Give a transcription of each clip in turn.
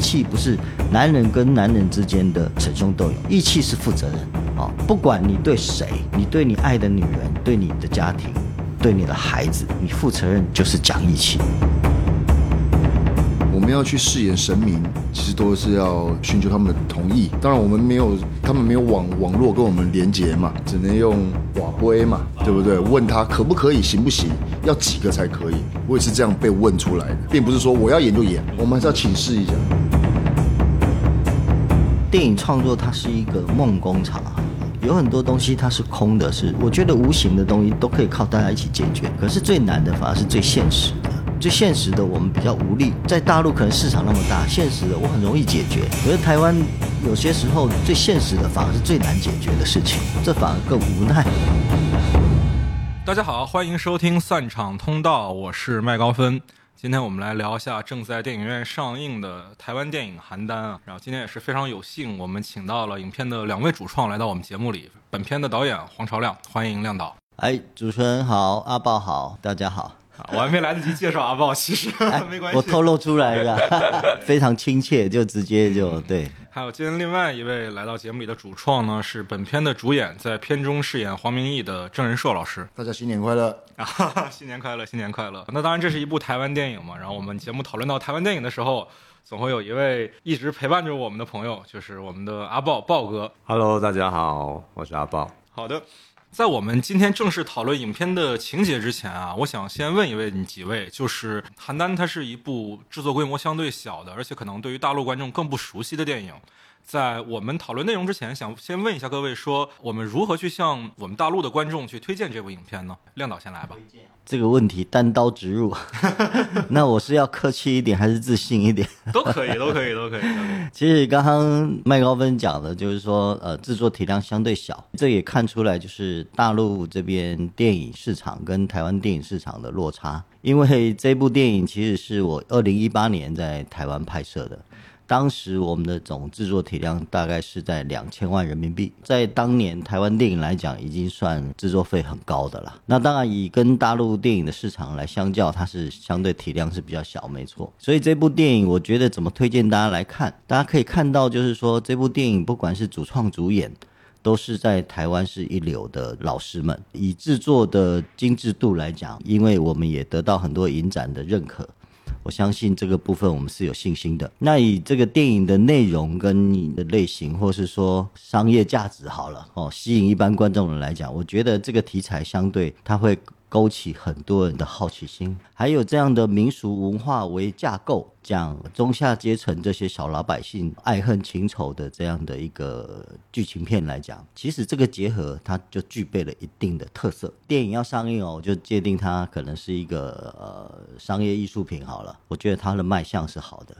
气不是男人跟男人之间的逞凶斗勇，义气是负责任。哦，不管你对谁，你对你爱的女人，对你的家庭，对你的孩子，你负责任就是讲义气。我们要去饰演神明，其实都是要寻求他们的同意。当然，我们没有，他们没有网网络跟我们连接嘛，只能用瓦龟嘛，对不对？问他可不可以，行不行？要几个才可以？我也是这样被问出来的，并不是说我要演就演，我们还是要请示一下。电影创作它是一个梦工厂，有很多东西它是空的，是我觉得无形的东西都可以靠大家一起解决。可是最难的反而是最现实的。最现实的，我们比较无力。在大陆可能市场那么大，现实的我很容易解决。可是台湾有些时候最现实的反而是最难解决的事情，这反而更无奈。大家好，欢迎收听散场通道，我是麦高芬。今天我们来聊一下正在电影院上映的台湾电影《邯郸》啊。然后今天也是非常有幸，我们请到了影片的两位主创来到我们节目里。本片的导演黄朝亮，欢迎亮导。哎，主持人好，阿豹好，大家好。我还没来得及介绍阿豹，其实 没关系，我透露出来的，非常亲切，就直接就对。还有今天另外一位来到节目里的主创呢，是本片的主演，在片中饰演黄明义的郑仁硕老师。大家新年快乐啊！新年快乐，新年快乐。那当然，这是一部台湾电影嘛。然后我们节目讨论到台湾电影的时候，总会有一位一直陪伴着我们的朋友，就是我们的阿豹豹哥。Hello，大家好，我是阿豹。好的。在我们今天正式讨论影片的情节之前啊，我想先问一问你几位，就是《邯郸》它是一部制作规模相对小的，而且可能对于大陆观众更不熟悉的电影。在我们讨论内容之前，想先问一下各位，说我们如何去向我们大陆的观众去推荐这部影片呢？亮导先来吧。这个问题单刀直入，那我是要客气一点还是自信一点？都可以，都可以，都可以。其实刚刚麦高芬讲的，就是说，呃，制作体量相对小，这也看出来就是大陆这边电影市场跟台湾电影市场的落差。因为这部电影其实是我二零一八年在台湾拍摄的。当时我们的总制作体量大概是在两千万人民币，在当年台湾电影来讲，已经算制作费很高的了。那当然以跟大陆电影的市场来相较，它是相对体量是比较小，没错。所以这部电影，我觉得怎么推荐大家来看？大家可以看到，就是说这部电影不管是主创主演，都是在台湾是一流的老师们。以制作的精致度来讲，因为我们也得到很多影展的认可。我相信这个部分我们是有信心的。那以这个电影的内容跟你的类型，或是说商业价值好了哦，吸引一般观众的来讲，我觉得这个题材相对它会。勾起很多人的好奇心，还有这样的民俗文化为架构，讲中下阶层这些小老百姓爱恨情仇的这样的一个剧情片来讲，其实这个结合它就具备了一定的特色。电影要上映哦，就界定它可能是一个呃商业艺术品好了。我觉得它的卖相是好的，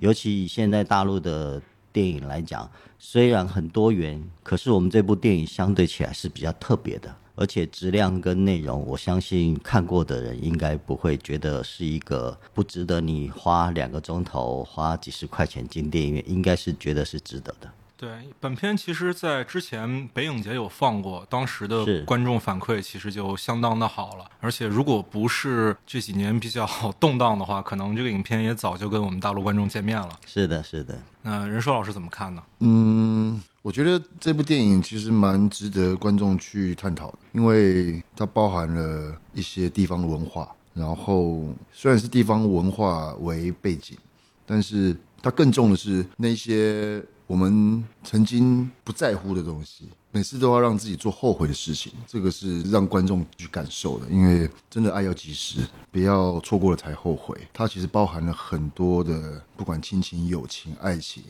尤其以现在大陆的电影来讲，虽然很多元，可是我们这部电影相对起来是比较特别的。而且质量跟内容，我相信看过的人应该不会觉得是一个不值得你花两个钟头、花几十块钱进电影院，应该是觉得是值得的。对，本片其实，在之前北影节有放过，当时的观众反馈其实就相当的好了。而且，如果不是这几年比较 动荡的话，可能这个影片也早就跟我们大陆观众见面了。是的，是的。那任硕老师怎么看呢？嗯。我觉得这部电影其实蛮值得观众去探讨的，因为它包含了一些地方的文化。然后虽然是地方文化为背景，但是它更重的是那些我们曾经不在乎的东西。每次都要让自己做后悔的事情，这个是让观众去感受的。因为真的爱要及时，不要错过了才后悔。它其实包含了很多的，不管亲情、友情、爱情。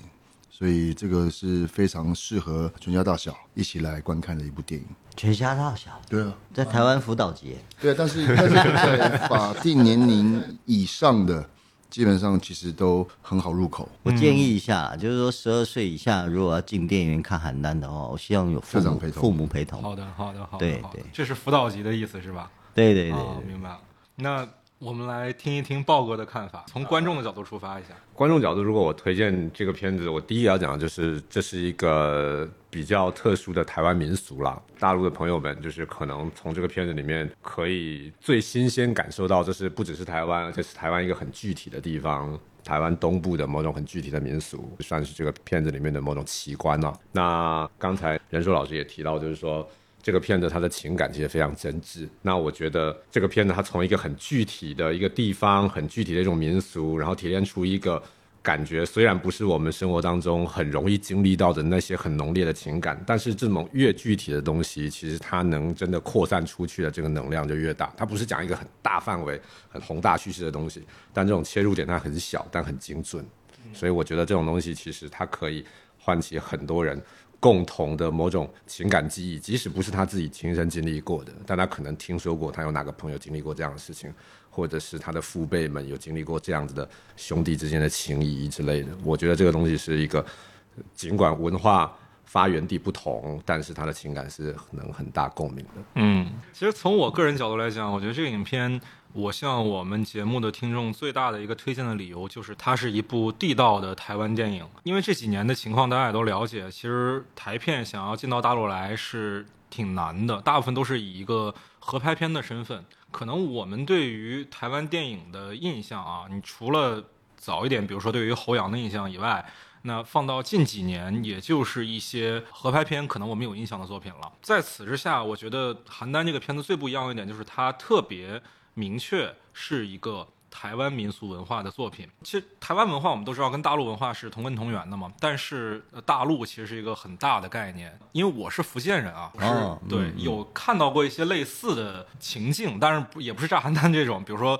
所以这个是非常适合全家大小一起来观看的一部电影。全家大小，对啊，在台湾辅导节，对啊，但是但是 在法定年龄以上的，基本上其实都很好入口。我建议一下，就是说十二岁以下如果要进电影院看《邯郸》的话，我希望有父母陪同。父母陪同。好的，好的，好的。对对，这是辅导级的意思是吧？对对对，明白了。那。我们来听一听豹哥的看法，从观众的角度出发一下。观众角度，如果我推荐这个片子，我第一要讲的就是这是一个比较特殊的台湾民俗了。大陆的朋友们，就是可能从这个片子里面可以最新鲜感受到，这是不只是台湾，而且是台湾一个很具体的地方台湾东部的某种很具体的民俗，算是这个片子里面的某种奇观了、那刚才任硕老师也提到，就是说。这个片子它的情感其实非常真挚。那我觉得这个片子它从一个很具体的一个地方、很具体的一种民俗，然后提炼出一个感觉，虽然不是我们生活当中很容易经历到的那些很浓烈的情感，但是这种越具体的东西，其实它能真的扩散出去的这个能量就越大。它不是讲一个很大范围、很宏大叙事的东西，但这种切入点它很小，但很精准。所以我觉得这种东西其实它可以唤起很多人。共同的某种情感记忆，即使不是他自己亲身经历过的，但他可能听说过，他有哪个朋友经历过这样的事情，或者是他的父辈们有经历过这样子的兄弟之间的情谊之类的。我觉得这个东西是一个，尽管文化发源地不同，但是他的情感是能很大共鸣的。嗯，其实从我个人角度来讲，我觉得这个影片。我向我们节目的听众最大的一个推荐的理由，就是它是一部地道的台湾电影。因为这几年的情况大家也都了解，其实台片想要进到大陆来是挺难的，大部分都是以一个合拍片的身份。可能我们对于台湾电影的印象啊，你除了早一点，比如说对于侯阳的印象以外，那放到近几年，也就是一些合拍片，可能我们有印象的作品了。在此之下，我觉得《邯郸》这个片子最不一样的一点，就是它特别。明确是一个台湾民俗文化的作品。其实台湾文化我们都知道跟大陆文化是同根同源的嘛，但是大陆其实是一个很大的概念。因为我是福建人啊，是对有看到过一些类似的情境，但是也不是炸邯郸这种，比如说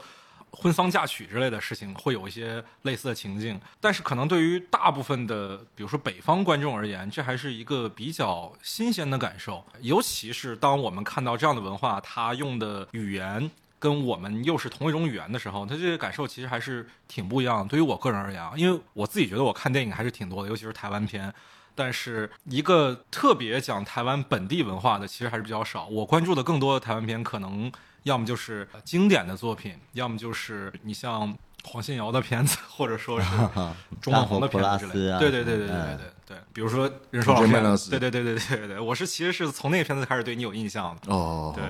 婚丧嫁娶之类的事情会有一些类似的情境。但是可能对于大部分的，比如说北方观众而言，这还是一个比较新鲜的感受。尤其是当我们看到这样的文化，它用的语言。跟我们又是同一种语言的时候，他这个感受其实还是挺不一样的。对于我个人而言，因为我自己觉得我看电影还是挺多的，尤其是台湾片。但是一个特别讲台湾本地文化的，其实还是比较少。我关注的更多的台湾片，可能要么就是经典的作品，要么就是你像黄信尧的片子，或者说是 钟汉红的片子之类的。对对对对对对对，比如说任硕老师，对对对对对对对，我是其实是从那个片子开始对你有印象的。哦，对。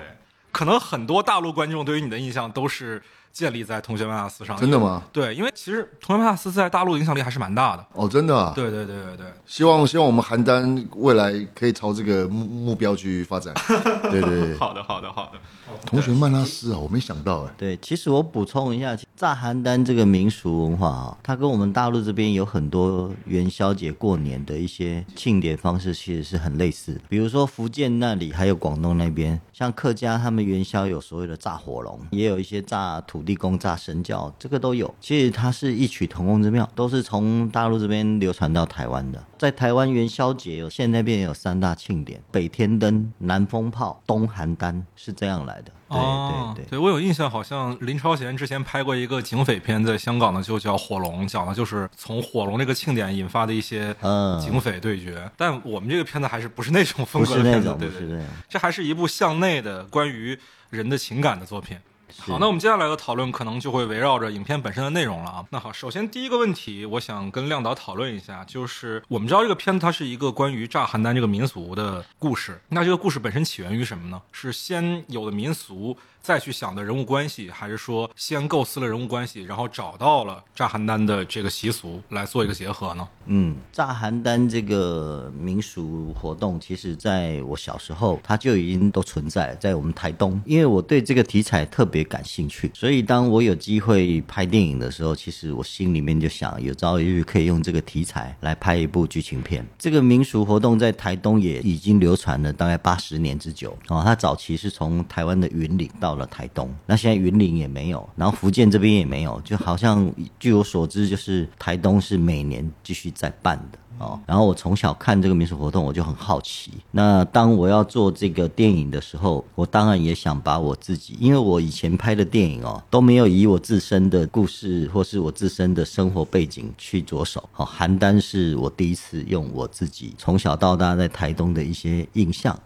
可能很多大陆观众对于你的印象都是建立在《同学麦纳斯》上，真的吗？对，因为其实《同学麦纳斯》在大陆影响力还是蛮大的。哦，真的？啊对对对对对。希望希望我们邯郸未来可以朝这个目目标去发展。对对。好的好的好的。同学曼拉斯啊，我没想到哎。对，其实我补充一下，炸邯郸这个民俗文化啊，它跟我们大陆这边有很多元宵节过年的一些庆典方式，其实是很类似。比如说福建那里，还有广东那边，像客家他们元宵有所谓的炸火龙，也有一些炸土地公、炸神教，这个都有。其实它是异曲同工之妙，都是从大陆这边流传到台湾的。在台湾元宵节有现那边有三大庆典：北天灯、南风炮、东邯郸，是这样来的。哦，对对对，我有印象，好像林超贤之前拍过一个警匪片，在香港呢就叫《火龙》，讲的就是从火龙这个庆典引发的一些警匪对决。但我们这个片子还是不是那种风格的片子，对对对，这还是一部向内的关于人的情感的作品。好，那我们接下来的讨论可能就会围绕着影片本身的内容了啊。那好，首先第一个问题，我想跟亮导讨论一下，就是我们知道这个片子它是一个关于炸邯郸这个民俗的故事，那这个故事本身起源于什么呢？是先有的民俗。再去想的人物关系，还是说先构思了人物关系，然后找到了炸邯郸的这个习俗来做一个结合呢？嗯，炸邯郸这个民俗活动，其实在我小时候它就已经都存在在我们台东。因为我对这个题材特别感兴趣，所以当我有机会拍电影的时候，其实我心里面就想，有朝一日可以用这个题材来拍一部剧情片。这个民俗活动在台东也已经流传了大概八十年之久哦。它早期是从台湾的云岭到到了台东，那现在云林也没有，然后福建这边也没有，就好像据我所知，就是台东是每年继续在办的哦。然后我从小看这个民俗活动，我就很好奇。那当我要做这个电影的时候，我当然也想把我自己，因为我以前拍的电影哦都没有以我自身的故事或是我自身的生活背景去着手。好，邯郸是我第一次用我自己从小到大在台东的一些印象。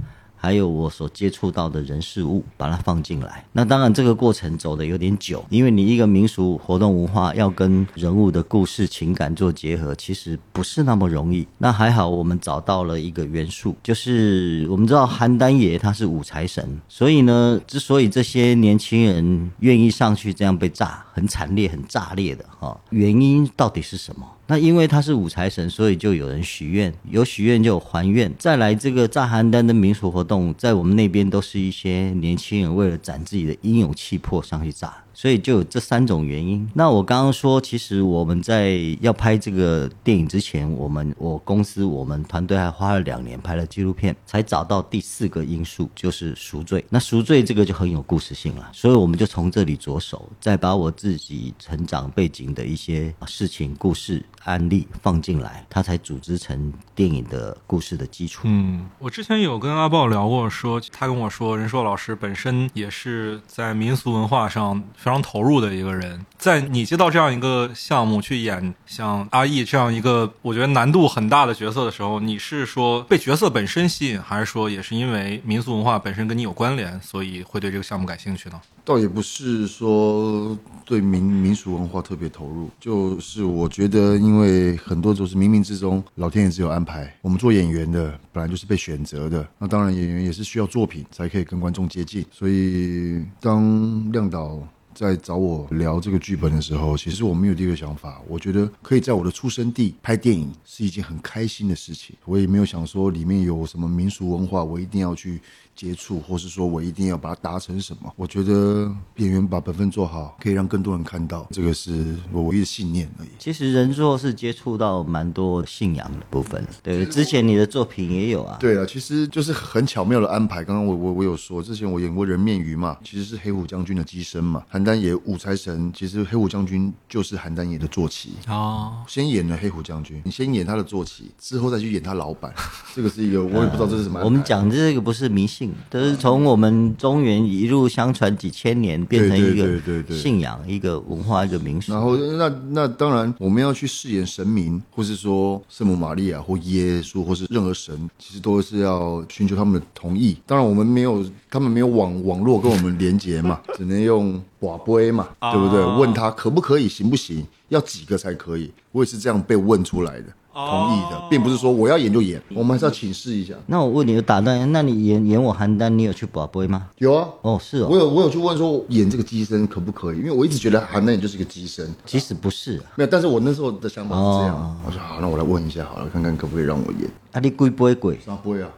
还有我所接触到的人事物，把它放进来。那当然这个过程走的有点久，因为你一个民俗活动文化要跟人物的故事情感做结合，其实不是那么容易。那还好我们找到了一个元素，就是我们知道邯郸爷他是五财神，所以呢，之所以这些年轻人愿意上去这样被炸，很惨烈、很炸裂的哈、原因到底是什么？那因为他是五财神，所以就有人许愿，有许愿就有还愿。再来，这个炸邯郸的民俗活动，在我们那边都是一些年轻人为了展自己的英勇气魄上去炸，所以就有这三种原因。那我刚刚说，其实我们在要拍这个电影之前，我们我公司我们团队还花了两年拍了纪录片，才找到第四个因素，就是赎罪。那赎罪这个就很有故事性了，所以我们就从这里着手，再把我自己成长背景的一些事情、故事、案例放进来，它才组织成电影的故事的基础。嗯，我之前有跟阿豹聊过说他跟我说，任硕老师本身也是在民俗文化上非常投入的一个人。在你接到这样一个项目去演像阿义这样一个我觉得难度很大的角色的时候，你是说被角色本身吸引，还是说也是因为民俗文化本身跟你有关联，所以会对这个项目感兴趣呢？倒也不是说对民民俗文化特别投入，就是我觉得，因为很多都是冥冥之中老天爷自有安排。我们做演员的本来就是被选择的，那当然演员也是需要作品才可以跟观众接近。所以当亮导在找我聊这个剧本的时候，其实我没有这个想法，我觉得可以在我的出生地拍电影是一件很开心的事情。我也没有想说里面有什么民俗文化，我一定要去接触，或是说我一定要把它达成什么。我觉得演员把本分做好，可以让更多人看到，这个是我唯一的信念而已。其实人作是接触到蛮多信仰的部分，对，之前你的作品也有啊，对啊，其实就是很巧妙的安排。刚刚我我我有说，之前我演过《人面鱼》嘛，其实是黑虎将军的机身嘛。邯郸爷五财神，其实黑虎将军就是邯郸爷的坐骑。哦，先演了黑虎将军，你先演他的坐骑，之后再去演他老板，这个是一个我也不知道这是什么。我们讲这个不是迷信，都是从我们中原一路相传几千年，变成一个信仰、一个文化、一个民俗。然后那那当然，我们要去饰演神明，或是说圣母玛利亚或耶稣，或是任何神，其实都是要寻求他们的同意。当然，我们没有，他们没有网 网络跟我们连接嘛，只能用瓦杯嘛，对不对？问他可不可以，行不行？要几个才可以？我也是这样被问出来的，同意的，并不是说我要演就演，我们还是要请示一下。那我问你，有打断，那你演演我邯郸，你有去保杯吗？有啊。哦，是哦，我有我有去问说演这个机身可不可以，因为我一直觉得邯郸也就是一个机身，其实不是啊，没有，但是我那时候的想法是这样，哦我说好，那我来问一下好了，看看可不可以让我演。啊，你贵不会贵？啥不会啊，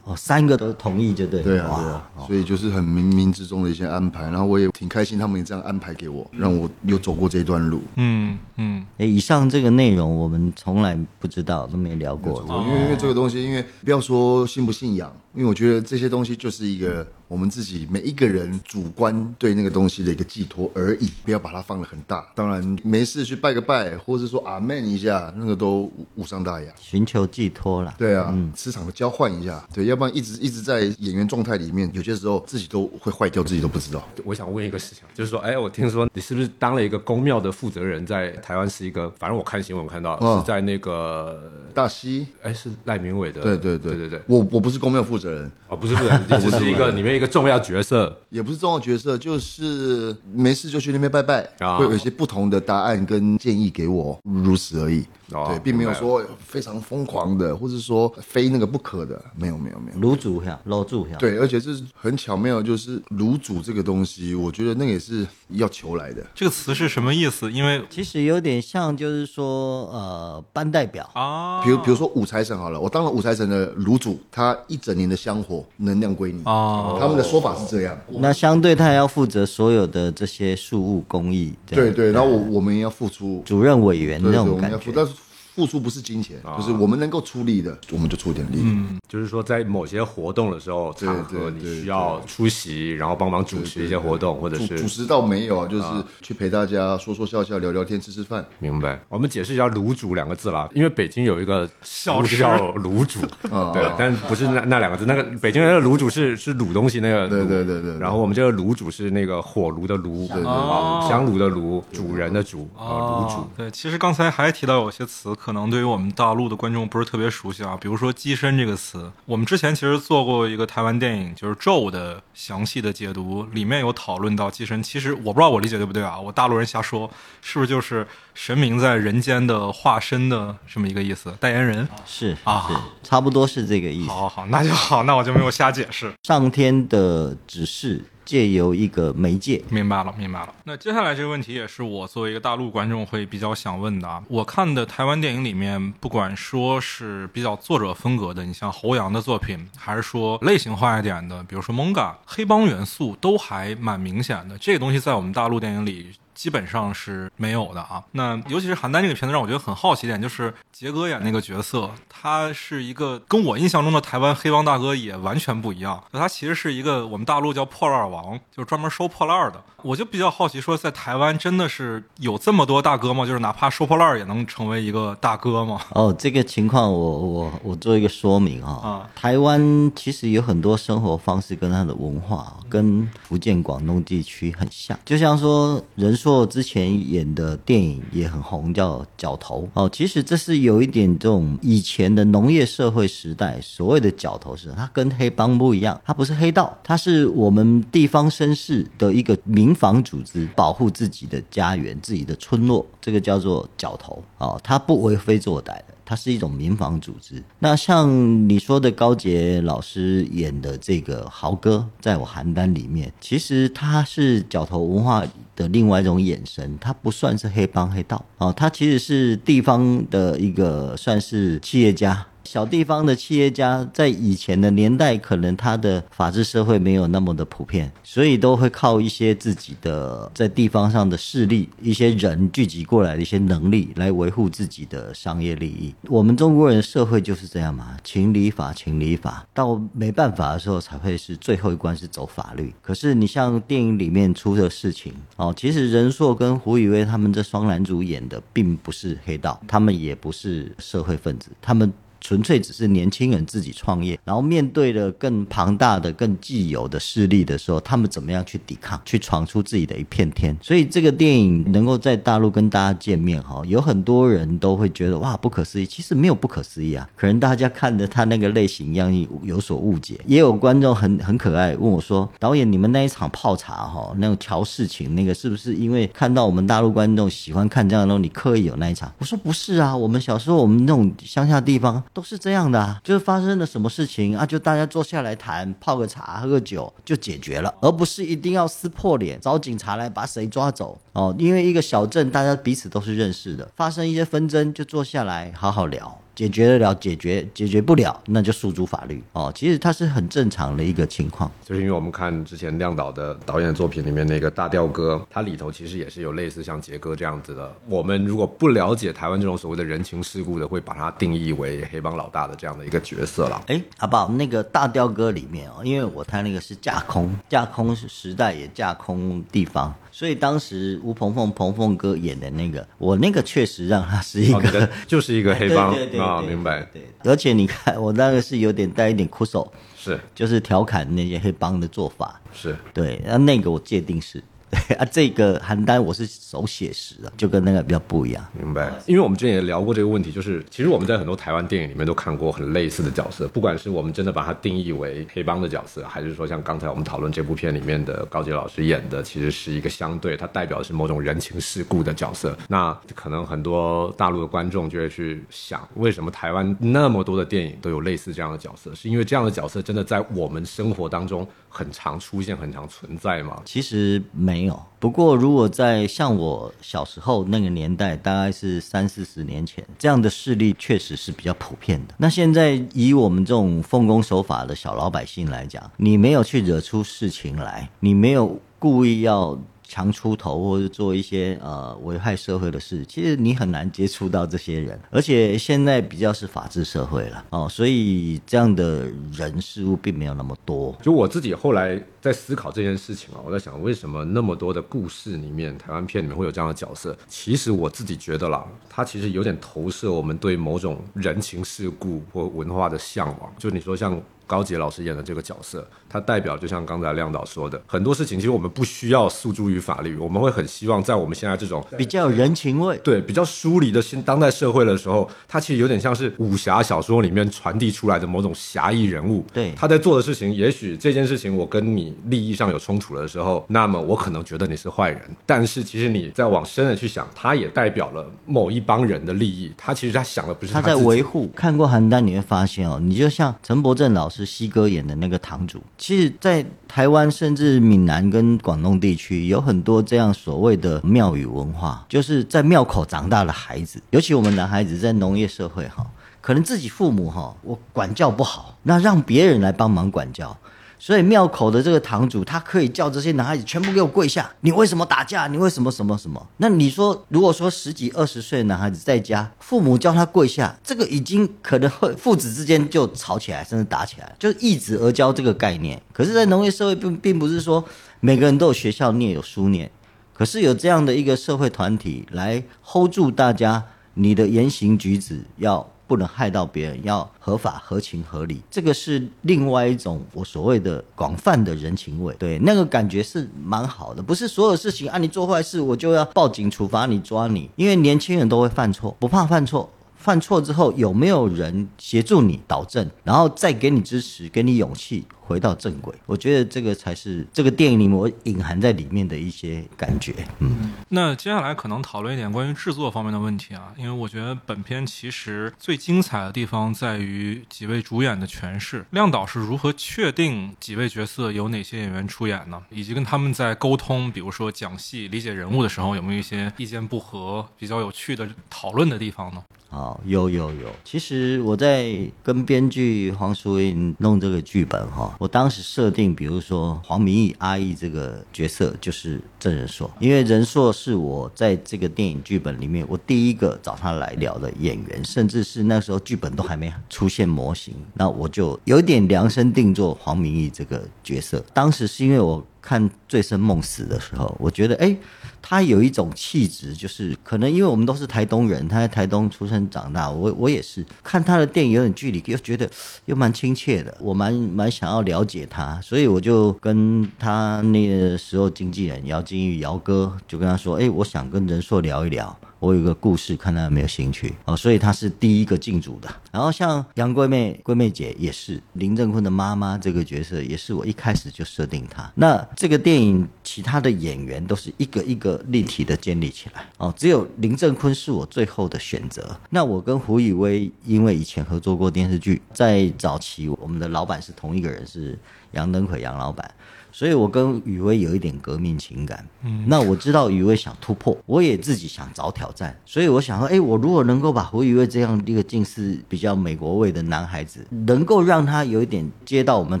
哦，三个都同意就对了。对啊，对啊，所以就是很冥冥之中的一些安排，然后我也挺开心，他们也这样安排给我，让我又走过这一段路。嗯嗯，诶以上这个内容我们从来不知道，都没聊过。因为因为这个东西，因为不要说信不信仰，因为我觉得这些东西就是一个我们自己每一个人主观对那个东西的一个寄托而已，不要把它放得很大。当然没事去拜个拜，或者说阿门一下，那个都无无伤大雅。寻求寄托啦。对啊，磁场的交换一下，对，要不然一直一直在演员状态里面，有些时候自己都会坏掉，自己都不知道。我想问一个事情，就是说，哎，我听说你是不是当了一个公庙的负责人，在台湾是一个，反正我看新闻看到、嗯是在那个，大溪，哎，是赖明伟的，对对对对对对，我我不是公庙负责人，哦，不是不是，你只是。一个里面一个重要角色，也不是重要角色，就是没事就去那边拜拜，啊。会有一些不同的答案跟建议给我，如此而已。哦对，并没有说非常疯狂的，或者说非那个不可的，没有没有没有。卤煮呀，卤煮呀。对，而且这是很巧妙，就是卤煮这个东西，我觉得那个也是要求来的。这个词是什么意思？因为其实有点像，就是说，呃，班代表。啊，比如比如说五财神好了，我当了五财神的卤煮，他一整年的香火能量归你。哦，他们的说法是这样。那相对他还要负责所有的这些事务工艺，对对，然后我我们也要付出，主任委员那种感觉。要付，但是付出不是金钱，就是我们能够出力的，我们就出点力。嗯。就是说在某些活动的时候，对场合对对你需要出席，然后帮忙主持一些活动，或者是主主持倒没有啊，就是去陪大家说说笑笑、聊聊天、吃吃饭。明白。我们解释一下“卤煮”两个字啦，因为北京有一个小吃叫卤煮，对，但不是那那两个字。那个北京人的卤煮是是卤东西那个，对对对对对。然后我们这个卤煮是那个火炉的炉，啊，香炉的炉，主人的主啊，卤煮。哦，对，其实刚才还提到有些词可能对于我们大陆的观众不是特别熟悉啊。比如说“机身”这个词，我们之前其实做过一个台湾电影，就是《咒》的详细的解读，里面有讨论到机身。其实我不知道我理解对不对啊，我大陆人瞎说，是不是就是神明在人间的化身的这么一个意思？代言人是啊是，差不多是这个意思。好好好，那就好，那我就没有瞎解释。上天的指示借由一个媒介，明白了，明白了。那接下来这个问题也是我作为一个大陆观众会比较想问的啊。我看的台湾电影里面，不管说是比较作者风格的，你像侯阳的作品，还是说类型化一点的，比如说蒙嘎，黑帮元素都还蛮明显的。这个东西在我们大陆电影里。基本上是没有的啊。那尤其是邯郸这个片子，让我觉得很好奇一点，就是杰哥演那个角色，他是一个跟我印象中的台湾黑帮大哥也完全不一样。他其实是一个我们大陆叫破烂王，就是专门收破烂的。我就比较好奇，说在台湾真的是有这么多大哥吗？就是哪怕收破烂也能成为一个大哥吗？哦，这个情况我我我做一个说明哈、啊台湾其实有很多生活方式跟它的文化跟福建、广东地区很像，就像说仁做之前演的电影也很红，叫《角头》哦。其实这是有一点这种以前的农业社会时代所谓的角头是，它跟黑帮不一样，它不是黑道，它是我们地方绅士的一个民防组织，保护自己的家园、自己的村落，这个叫做角头哦，它不为非作歹的。它是一种民防组织。那像你说的高杰老师演的这个豪哥，在我邯郸里面，其实他是角头文化的另外一种眼神，他不算是黑帮黑道啊，他其实是地方的一个算是企业家。小地方的企业家在以前的年代，可能他的法治社会没有那么的普遍，所以都会靠一些自己的在地方上的势力、一些人聚集过来的一些能力来维护自己的商业利益。我们中国人社会就是这样嘛，情理法，情理法，到没办法的时候才会是最后一关是走法律。可是你像电影里面出的事情哦，其实任硕跟胡宇威他们这双男主演的并不是黑道，他们也不是社会分子，他们。纯粹只是年轻人自己创业，然后面对了更庞大的、更既有的势力的时候，他们怎么样去抵抗，去闯出自己的一片天？所以这个电影能够在大陆跟大家见面，哈，有很多人都会觉得哇不可思议。其实没有不可思议啊，可能大家看的他那个类型一样有所误解。也有观众很很可爱问我说：“导演，你们那一场泡茶哈，那种调事情那个是不是因为看到我们大陆观众喜欢看这样的东西，你刻意有那一场？”我说：“不是啊，我们小时候我们那种乡下地方。”都是这样的啊，就是发生了什么事情啊，就大家坐下来谈，泡个茶，喝个酒就解决了，而不是一定要撕破脸找警察来把谁抓走哦。因为一个小镇，大家彼此都是认识的，发生一些纷争就坐下来好好聊。解决得了，解决解决不了，那就诉诸法律哦。其实它是很正常的一个情况。就是因为我们看之前亮导的导演的作品里面那个大调哥，它里头其实也是有类似像杰哥这样子的。我们如果不了解台湾这种所谓的人情世故的，会把它定义为黑帮老大的这样的一个角色了。哎，阿宝，那个大调哥里面哦，因为我他那个是架空，架空时代也架空地方，所以当时吴鹏凤鹏凤哥演的那个，我那个确实让他是一个的 就是一个黑帮啊，对明白？对，而且你看我那个是有点带一点哭手，是就是调侃那些黑帮的做法。是，对，那那个我界定是，啊，这个邯郸我是手写实的，就跟那个比较不一样。明白。因为我们之前也聊过这个问题，就是其实我们在很多台湾电影里面都看过很类似的角色，不管是我们真的把它定义为黑帮的角色，还是说像刚才我们讨论这部片里面的高杰老师演的，其实是一个相对它代表的是某种人情世故的角色。那可能很多大陆的观众就会去想，为什么台湾那么多的电影都有类似这样的角色？是因为这样的角色真的在我们生活当中很常出现、很常存在吗？其实没没有，不过如果在像我小时候那个年代，大概是三四十年前，这样的事例确实是比较普遍的。那现在以我们这种奉公守法的小老百姓来讲，你没有去惹出事情来，你没有故意要。强出头或者做一些呃危害社会的事，其实你很难接触到这些人，而且现在比较是法治社会了哦，所以这样的人事物并没有那么多。就我自己后来在思考这件事情啊，我在想为什么那么多的故事里面，台湾片里面会有这样的角色？其实我自己觉得啦，它其实有点投射我们对某种人情世故或文化的向往。就你说像。高杰老师演的这个角色，他代表就像刚才亮导说的，很多事情其实我们不需要诉诸于法律，我们会很希望在我们现在这种比较有人情味，对比较疏离的新当代社会的时候，他其实有点像是武侠小说里面传递出来的某种侠义人物。对，他在做的事情，也许这件事情我跟你利益上有冲突的时候，那么我可能觉得你是坏人，但是其实你再往深的去想，他也代表了某一帮人的利益。他其实他想的不是他在维护。看过邯郸你会发现哦，你就像陈伯正老师西哥演的。那个堂主，其实，在台湾甚至闽南跟广东地区，有很多这样所谓的庙宇文化，就是在庙口长大的孩子，尤其我们男孩子在农业社会哈，可能自己父母哈，我管教不好，那让别人来帮忙管教。所以庙口的这个堂主，他可以叫这些男孩子全部给我跪下。你为什么打架？你为什么什么什么？那你说，如果说十几二十岁的男孩子在家，父母叫他跪下，这个已经可能会父子之间就吵起来，甚至打起来，就是易子而教这个概念。可是，在农业社会并并不是说每个人都有学校念有书念，可是有这样的一个社会团体来 hold 住大家，你的言行举止要。不能害到别人，要合法、合情、合理，这个是另外一种我所谓的广泛的人情味。对，那个感觉是蛮好的。不是所有事情啊，你做坏事我就要报警处罚你、抓你，因为年轻人都会犯错，不怕犯错。犯错之后有没有人协助你导正，然后再给你支持，给你勇气？回到正轨，我觉得这个才是这个电影里面我隐含在里面的一些感觉。嗯，那接下来可能讨论一点关于制作方面的问题啊，因为我觉得本片其实最精彩的地方在于几位主演的诠释。亮导是如何确定几位角色有哪些演员出演呢？以及跟他们在沟通，比如说讲戏、理解人物的时候，有没有一些意见不合、比较有趣的讨论的地方呢？好，有有有。其实我在跟编剧黄淑英弄这个剧本哈。我当时设定，比如说黄明义阿义这个角色就是郑仁硕，因为仁硕是我在这个电影剧本里面我第一个找他来聊的演员，甚至是那时候剧本都还没出现模型，那我就有点量身定做黄明义这个角色。当时是因为我。看《醉生梦死》的时候，我觉得，哎，他有一种气质，就是可能因为我们都是台东人，他在台东出生长大，我我也是看他的电影有点距离，又觉得又蛮亲切的，我蛮蛮想要了解他，所以我就跟他那个时候经纪人要金玉姚哥就跟他说，哎，我想跟仁硕聊一聊。我有个故事，看他有没有兴趣哦，所以他是第一个进组的。然后像杨贵妹、贵妹姐也是林正坤的妈妈这个角色，也是我一开始就设定她。那这个电影其他的演员都是一个一个立体的建立起来哦，只有林正坤是我最后的选择。那我跟胡宇威因为以前合作过电视剧，在早期我们的老板是同一个人，是杨登魁杨老板。所以，我跟雨薇有一点革命情感。嗯，那我知道雨薇想突破，我也自己想找挑战。所以，我想说，哎，我如果能够把胡雨薇这样一个近似比较美国味的男孩子，能够让他有一点接到我们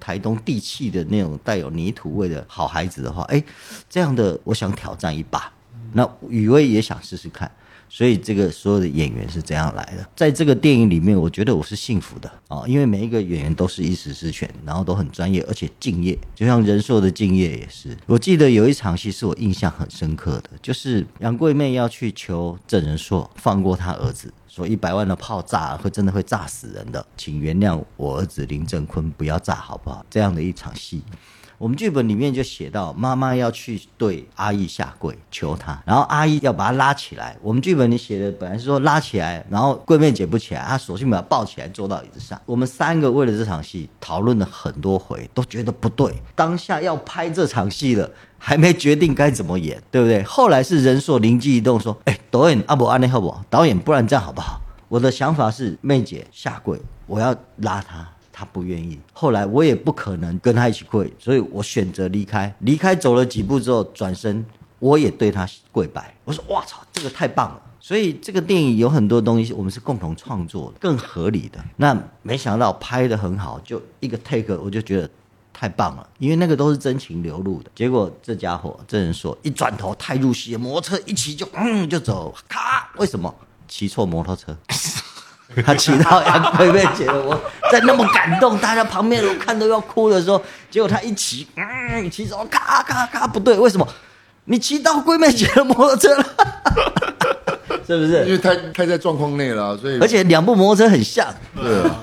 台东地气的那种带有泥土味的好孩子的话，哎，这样的我想挑战一把。那雨薇也想试试看。所以这个所有的演员是这样来的，在这个电影里面，我觉得我是幸福的啊，因为每一个演员都是一时之选，然后都很专业，而且敬业，就像仁硕的敬业也是。我记得有一场戏是我印象很深刻的，就是杨贵妹要去求郑仁硕放过他儿子，说一百万的炮炸会真的会炸死人的，请原谅我儿子林正坤，不要炸好不好？这样的一场戏。我们剧本里面就写到，妈妈要去对阿姨下跪求她，然后阿姨要把她拉起来。我们剧本里写的本来是说拉起来，然后桂妹姐不起来，她索性把她抱起来坐到椅子上。我们三个为了这场戏讨论了很多回，都觉得不对。当下要拍这场戏了，还没决定该怎么演，对不对？后来是人硕灵机一动说：“哎，导演阿伯安内好不好？导演，不然这样好不好？我的想法是妹姐下跪，我要拉她。”他不愿意，后来我也不可能跟他一起跪，所以我选择离开。离开走了几步之后，转身我也对他跪拜。我说：“哇操，这个太棒了！”所以这个电影有很多东西，我们是共同创作的，更合理的。那没想到拍的很好，就一个 take，我就觉得太棒了，因为那个都是真情流露的。结果这家伙这人说一转头太入戏，摩托车一骑就嗯就走，咔，为什么骑错摩托车？他骑到杨贵妃姐的摩，在那么感动，大家旁边人看都要哭的时候，结果他一骑，嗯，骑走，咔咔咔，不对，为什么？你骑到桂妹姐的摩托车了，是不是因？为太太在状况内了啊，所以而且两部摩托车很像，对啊，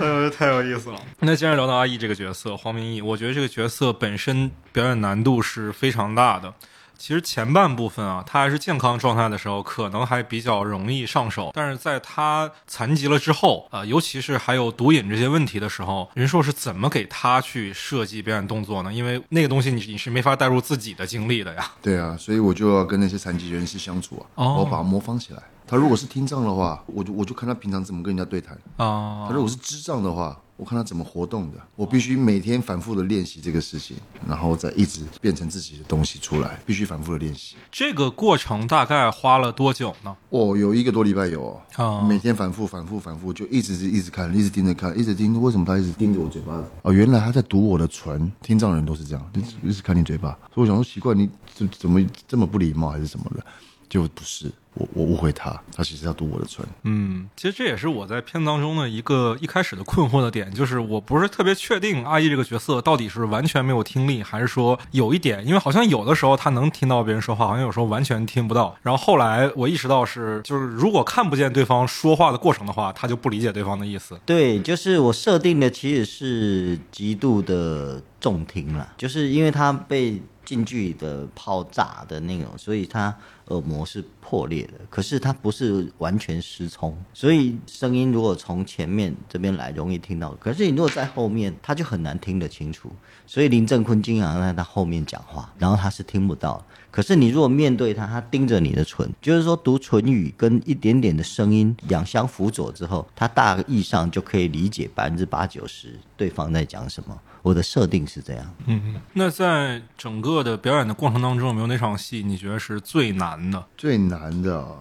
呃，太有意思了。那既然聊到阿义这个角色，黄明义，我觉得这个角色本身表演难度是非常大的。其实前半部分啊，他还是健康状态的时候，可能还比较容易上手。但是在他残疾了之后，啊、尤其是还有毒瘾这些问题的时候，任硕是怎么给他去设计表演动作呢？因为那个东西你你是没法带入自己的经历的呀。对啊，所以我就要跟那些残疾人士相处啊，哦我把它模仿起来。他如果是听障的话，我就我就看他平常怎么跟人家对谈；啊他如果是智障的话，我看他怎么活动的。我必须每天反复的练习这个事情，然后再一直变成自己的东西出来，必须反复的练习。这个过程大概花了多久呢？哦，有一个多礼拜有哦，哦每天反复、反复、反复，就一直一直看，一直盯着看，一直盯着。为什么他一直盯着我嘴巴？哦，原来他在读我的唇。听障人都是这样，一直一直看你嘴巴。所以我想说，奇怪，你怎怎么这么不礼貌，还是什么的？就不是，我我误会他，他其实要读我的唇。嗯，其实这也是我在片当中的一个一开始的困惑的点，就是我不是特别确定阿义这个角色到底是完全没有听力，还是说有一点，因为好像有的时候他能听到别人说话，好像有时候完全听不到。然后后来我意识到是，就是如果看不见对方说话的过程的话，他就不理解对方的意思。对，就是我设定的其实是极度的重听了，就是因为他被近距离的炮炸的那种，所以他耳膜是破裂的，可是他不是完全失聪，所以声音如果从前面这边来容易听到，可是你如果在后面，他就很难听得清楚。所以林正坤经常在他后面讲话，然后他是听不到。可是你如果面对他，他盯着你的唇，就是说读唇语跟一点点的声音两相辅佐之后，他大意上就可以理解百分之八九十对方在讲什么。我的设定是这样。嗯，那在整个的表演的过程当中，有没有哪场戏你觉得是最难的？最难的啊，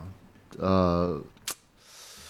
呃，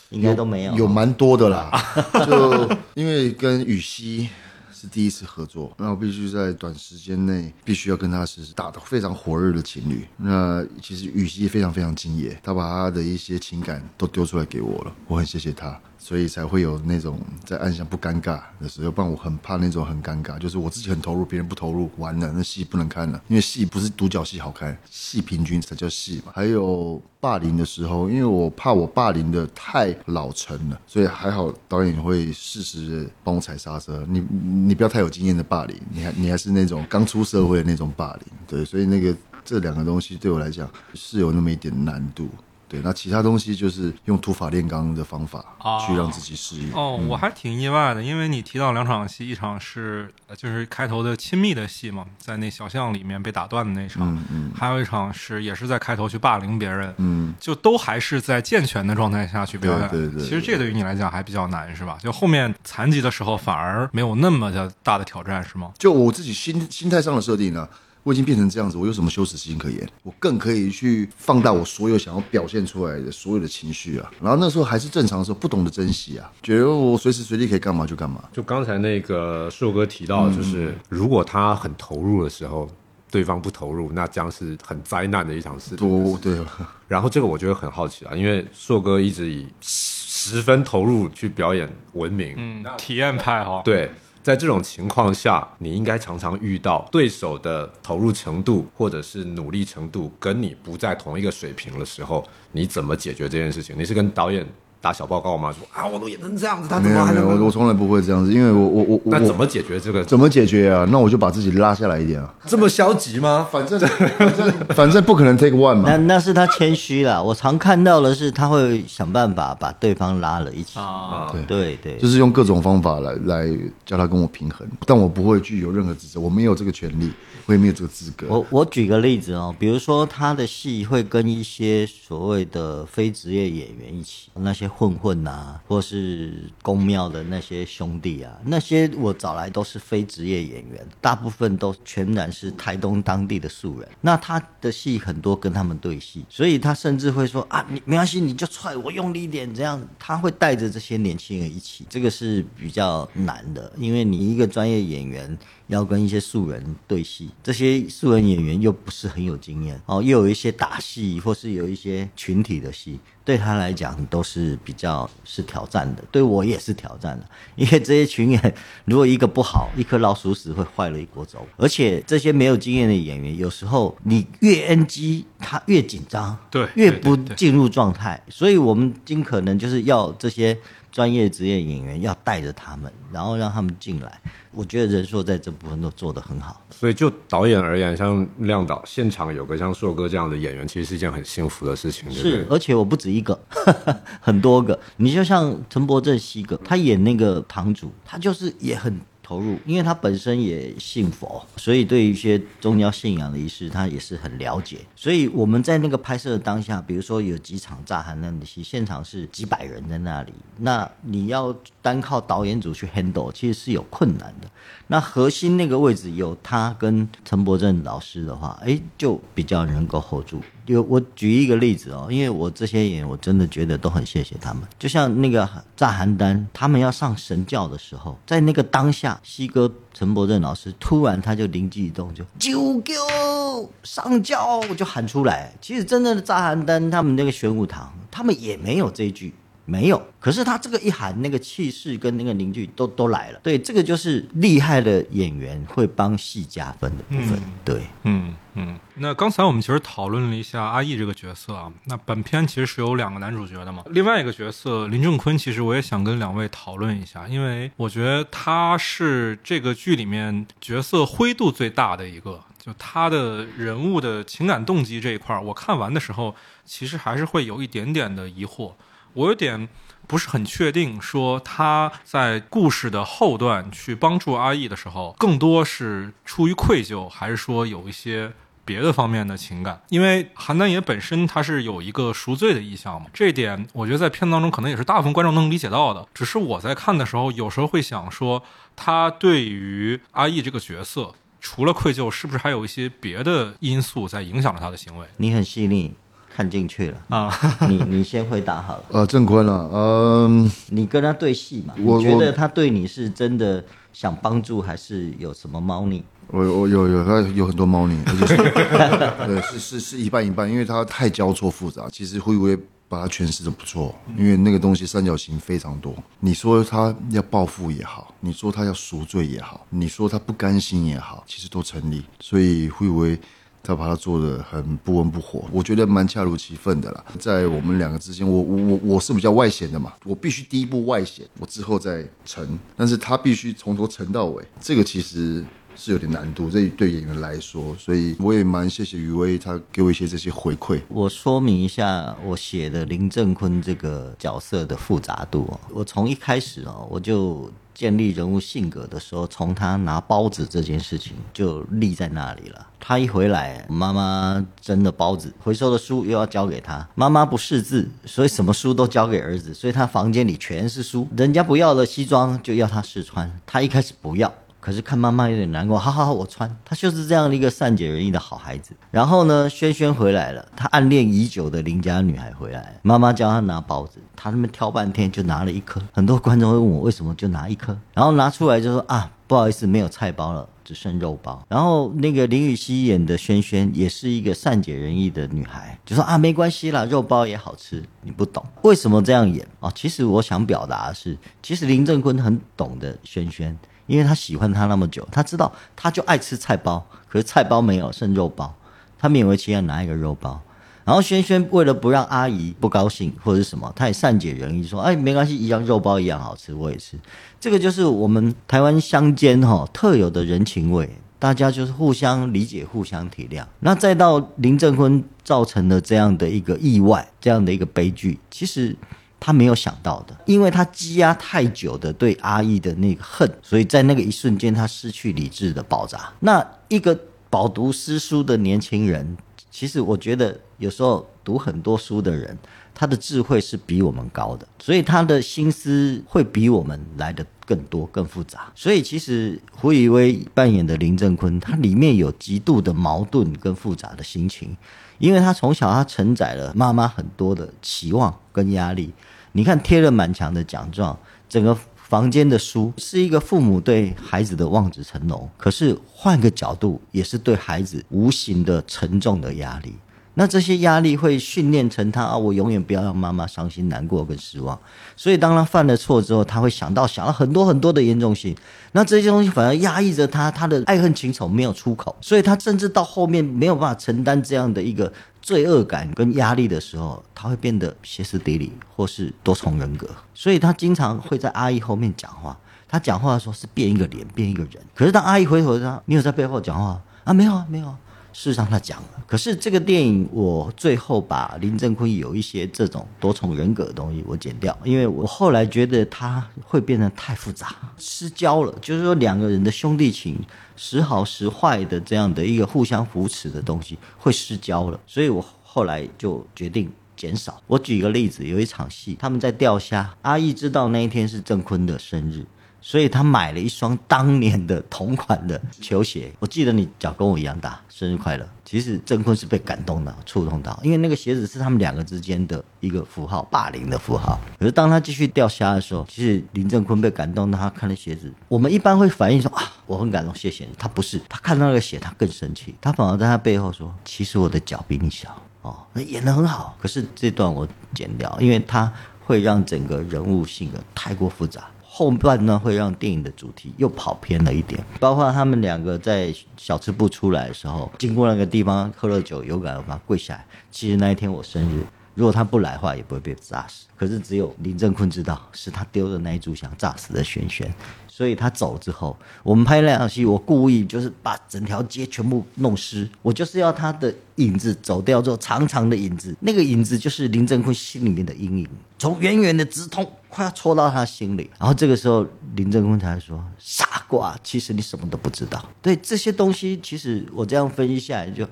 应该都没有。有蛮多的啦。就因为跟羽西是第一次合作，那我必须在短时间内必须要跟他是打的非常火热的情侣。那其实羽西非常非常敬业，他把他的一些情感都丢出来给我了，我很谢谢他。所以才会有那种在暗箱不尴尬的时候，不然我很怕那种很尴尬，就是我自己很投入，别人不投入，完了那戏不能看了，因为戏不是独角戏好看，戏平均才叫戏嘛。还有霸凌的时候，因为我怕我霸凌的太老成了，所以还好导演会适时的帮我踩刹车，你你不要太有经验的霸凌，你还你还是那种刚出社会的那种霸凌，对，所以那个这两个东西对我来讲是有那么一点难度。对，那其他东西就是用土法炼钢的方法哦去让自己适应。哦，我还挺意外的，因为你提到两场戏，一场是呃就是开头的亲密的戏嘛，在那小巷里面被打断的那场，嗯还有一场是也是在开头去霸凌别人，嗯，就都还是在健全的状态下去表演。对对对其实这对于你来讲还比较难，是吧？就后面残疾的时候反而没有那么的大的挑战，是吗？就我自己心心态上的设定呢、我已经变成这样子，我有什么羞耻心可言？我更可以去放大我所有想要表现出来的所有的情绪啊。然后那时候还是正常的时候，不懂得珍惜啊，觉得我随时随地可以干嘛就干嘛。就刚才那个硕哥提到，就是如果他很投入的时候，对方不投入，那将是很灾难的一场事对，然后这个我觉得很好奇啊，因为硕哥一直以十分投入去表演闻名，嗯，体验派哈。对，在这种情况下，你应该常常遇到对手的投入程度或者是努力程度跟你不在同一个水平的时候，你怎么解决这件事情？你是跟导演打小报告吗？说啊，我都演成这样子，他怎么还没有，我能？我从来不会这样子，因为我我我我那怎么解决这个？怎么解决啊？那我就把自己拉下来一点啊。这么消极吗？反正反正反正不可能 take one 那嘛。那那是他谦虚了。我常看到的是，他会想办法把对方拉了一起。啊，对对，就是用各种方法来来叫他跟我平衡，但我不会具有任何指责，我没有这个权利，我也没有这个资格。我我举个例子哦，比如说他的戏会跟一些所谓的非职业演员一起，那些混混啊，或是公庙的那些兄弟啊，那些我找来都是非职业演员，大部分都全然是台东当地的素人。那他的戏很多跟他们对戏，所以他甚至会说啊，你没关系，你就踹我用力一点，这样他会带着这些年轻人一起，这个是比较难的，因为你一个专业演员要跟一些素人对戏，这些素人演员又不是很有经验哦，又有一些打戏或是有一些群体的戏，对他来讲都是比较是挑战的，对我也是挑战的，因为这些群演如果一个不好，一颗老鼠屎会坏了一锅粥，而且这些没有经验的演员，有时候你越 NG，他越紧张，对。越不进入状态，所以我们尽可能就是要这些专业职业演员要带着他们，然后让他们进来。我觉得人硕在这部分都做得很好。所以就导演而言，像亮导现场有个像硕哥这样的演员，其实是一件很幸福的事情，是，对？而且我不止一个，很多个。你就像陈柏正西哥，他演那个堂主，他就是也很投入，因为他本身也信佛，所以对于一些宗教信仰的仪式，他也是很了解。所以我们在那个拍摄的当下，比如说有几场炸寒冷的戏，现场是几百人在那里，那你要单靠导演组去 handle，其实是有困难的。那核心那个位置有他跟陈柏正老师的话，哎，就比较能够 hold 住。有我举一个例子哦，因为我这些演员我真的觉得都很谢谢他们。就像那个炸邯郸，他们要上神教的时候，在那个当下，西哥陈伯正老师突然他就灵机一动，就啾啾上教就喊出来。其实真正的炸邯郸，他们那个玄武堂，他们也没有这一句。没有，可是他这个一喊，那个气势跟那个凝聚都都来了。对，这个就是厉害的演员会帮戏加分的部分。对，嗯嗯，那刚才我们其实讨论了一下阿义这个角色啊，那本片其实是有两个男主角的嘛，另外一个角色林正坤，其实我也想跟两位讨论一下，因为我觉得他是这个剧里面角色灰度最大的一个，就他的人物的情感动机这一块儿，我看完的时候其实还是会有一点点的疑惑，我有点。不是很确定，说他在故事的后段去帮助阿义的时候，更多是出于愧疚，还是说有一些别的方面的情感？因为邯郸爷本身他是有一个赎罪的意向嘛，这一点我觉得在片子当中可能也是大部分观众能理解到的。只是我在看的时候，有时候会想说，他对于阿义这个角色，除了愧疚，是不是还有一些别的因素在影响着他的行为你很细腻，看进去了。啊？你你先回答好了。呃，郑坤啊，嗯、你跟他对戏嘛？我你觉得他对你是真的想帮助，还是有什么猫腻？我我有有他有很多猫腻，而且是 对是是是一半一半，因为他太交错复杂。其实会不会把它诠释的不错？因为那个东西三角形非常多。你说他要报复也好，你说他要赎罪也好，你说他不甘心也好，其实都成立。所以会不会？他把他做的很不温不火，我觉得蛮恰如其分的啦。在我们两个之间，我我我我是比较外显的嘛，我必须第一步外显，我之后再沉。但是他必须从头沉到尾，这个其实是有点难度，这对演员来说，所以我也蛮谢谢余威，他给我一些这些回馈。我说明一下我写的林正坤这个角色的复杂度哦。我从一开始哦，我就建立人物性格的时候，从他拿包子这件事情就立在那里了。他一回来，妈妈蒸的包子，回收的书又要交给他。妈妈不识字，所以什么书都交给儿子，所以他房间里全是书。人家不要的西装就要他试穿，他一开始不要。可是看妈妈有点难过，好好好，我穿。他就是这样的一个善解人意的好孩子。然后呢，轩轩回来了，他暗恋已久的邻家女孩回来了，妈妈教他拿包子，他那边挑半天就拿了一颗。很多观众会问我为什么就拿一颗，然后拿出来就说啊，不好意思，没有菜包了。只剩肉包，然后那个林雨熙演的轩轩也是一个善解人意的女孩，就说啊没关系啦，肉包也好吃。你不懂为什么这样演哦？其实我想表达的是，其实林正坤很懂得轩轩。因为他喜欢他那么久，他知道他就爱吃菜包，可是菜包没有，剩肉包，他勉为其难拿一个肉包。然后轩轩为了不让阿姨不高兴或者是什么，他也善解人意说：“哎，没关系，一样肉包一样好吃，我也吃。”这个就是我们台湾乡间哈特有的人情味，大家就是互相理解、互相体谅。那再到林正坤造成的这样的一个意外，这样的一个悲剧，其实。他没有想到的，因为他积压太久的对阿义的那个恨，所以在那个一瞬间，他失去理智的爆炸。那一个饱读诗书的年轻人，其实我觉得有时候读很多书的人，他的智慧是比我们高的，所以他的心思会比我们来的更多、更复杂。所以其实胡宇威扮演的林正坤，他里面有极度的矛盾跟复杂的心情，因为他从小他承载了妈妈很多的期望跟压力。你看贴了满墙的奖状，整个房间的书，是一个父母对孩子的望子成龙。可是换个角度，也是对孩子无形的沉重的压力。那这些压力会训练成他啊，我永远不要让妈妈伤心、难过跟失望。所以当他犯了错之后，他会想到想到很多很多的严重性。那这些东西反而压抑着他，他的爱恨情仇没有出口，所以他甚至到后面没有办法承担这样的一个罪恶感跟压力的时候，他会变得歇斯底里或是多重人格。所以他经常会在阿姨后面讲话，他讲话的时候是变一个脸，变一个人。可是当阿姨回头他，你有在背后讲话啊？没有啊，没有啊。事实上，他讲了。可是这个电影，我最后把林正坤有一些这种多重人格的东西我剪掉，因为我后来觉得他会变得太复杂、失焦了。就是说，两个人的兄弟情，时好时坏的这样的一个互相扶持的东西会失焦了。所以我后来就决定减少。我举一个例子，有一场戏，他们在钓虾，阿义知道那一天是郑坤的生日。所以他买了一双当年的同款的球鞋，我记得你脚跟我一样大，生日快乐。其实郑坤是被感动到，触动到，因为那个鞋子是他们两个之间的一个符号，霸凌的符号。可是当他继续钓虾的时候，其实林正坤被感动，他看了鞋子。我们一般会反应说啊，我很感动，谢谢你。他不是，他看到那个鞋，他更生气，他反而在他背后说，其实我的脚比你小哦，那演的很好。可是这段我剪掉，因为他会让整个人物性格太过复杂。后半段会让电影的主题又跑偏了一点，包括他们两个在小吃部出来的时候，经过那个地方喝了酒，有感而发跪下来。其实那一天我生日，如果他不来的话，也不会被炸死。可是只有林正坤知道，是他丢的那一炷香炸死的轩轩。所以他走之后，我们拍那场戏，我故意就是把整条街全部弄湿，我就是要他的影子走掉之后，长长的影子，那个影子就是林正坤心里面的阴影，从远远的直通，快要戳到他心里。然后这个时候，林正坤才说：“傻瓜，其实你什么都不知道。”对这些东西，其实我这样分析下来就。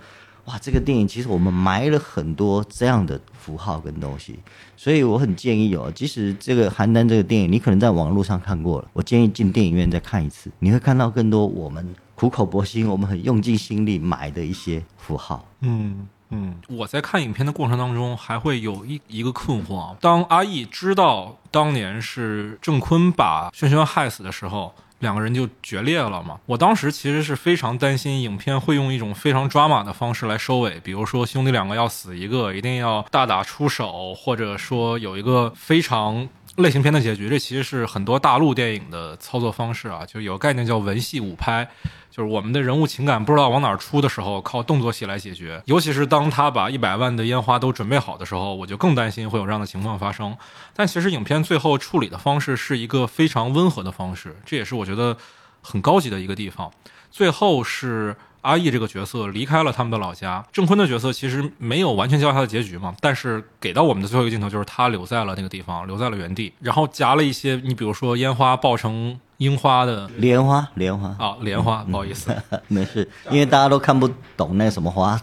哇，这个电影其实我们埋了很多这样的符号跟东西，所以我很建议哦，即使这个邯郸这个电影你可能在网络上看过了，我建议进电影院再看一次，你会看到更多我们苦口婆心、我们很用尽心力埋的一些符号。嗯嗯，我在看影片的过程当中还会有一一个困惑，当阿义知道当年是郑坤把轩轩害死的时候。两个人就决裂了嘛。我当时其实是非常担心影片会用一种非常抓马的方式来收尾，比如说兄弟两个要死一个，一定要大打出手，或者说有一个非常。类型片的结局，这其实是很多大陆电影的操作方式啊，就有概念叫文戏武拍，就是我们的人物情感不知道往哪儿出的时候，靠动作戏来解决。尤其是当他把一百万的烟花都准备好的时候，我就更担心会有这样的情况发生。但其实影片最后处理的方式是一个非常温和的方式，这也是我觉得很高级的一个地方。最后是。阿义这个角色离开了他们的老家，郑坤的角色其实没有完全交代他的结局嘛，但是给到我们的最后一个镜头就是他留在了那个地方，留在了原地，然后夹了一些，你比如说烟花爆成樱花的莲花，莲花啊，莲花，不好意思，没事，因为大家都看不懂那什么花，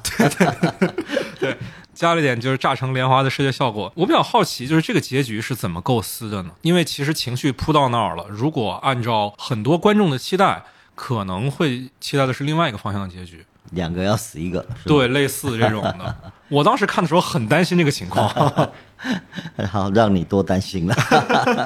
对，加了点就是炸成莲花的视觉效果。我比较好奇，就是这个结局是怎么构思的呢？因为其实情绪扑到那儿了，如果按照很多观众的期待。可能会期待的是另外一个方向的结局，两个要死一个，对，类似这种的。我当时看的时候很担心这个情况，好让你多担心了。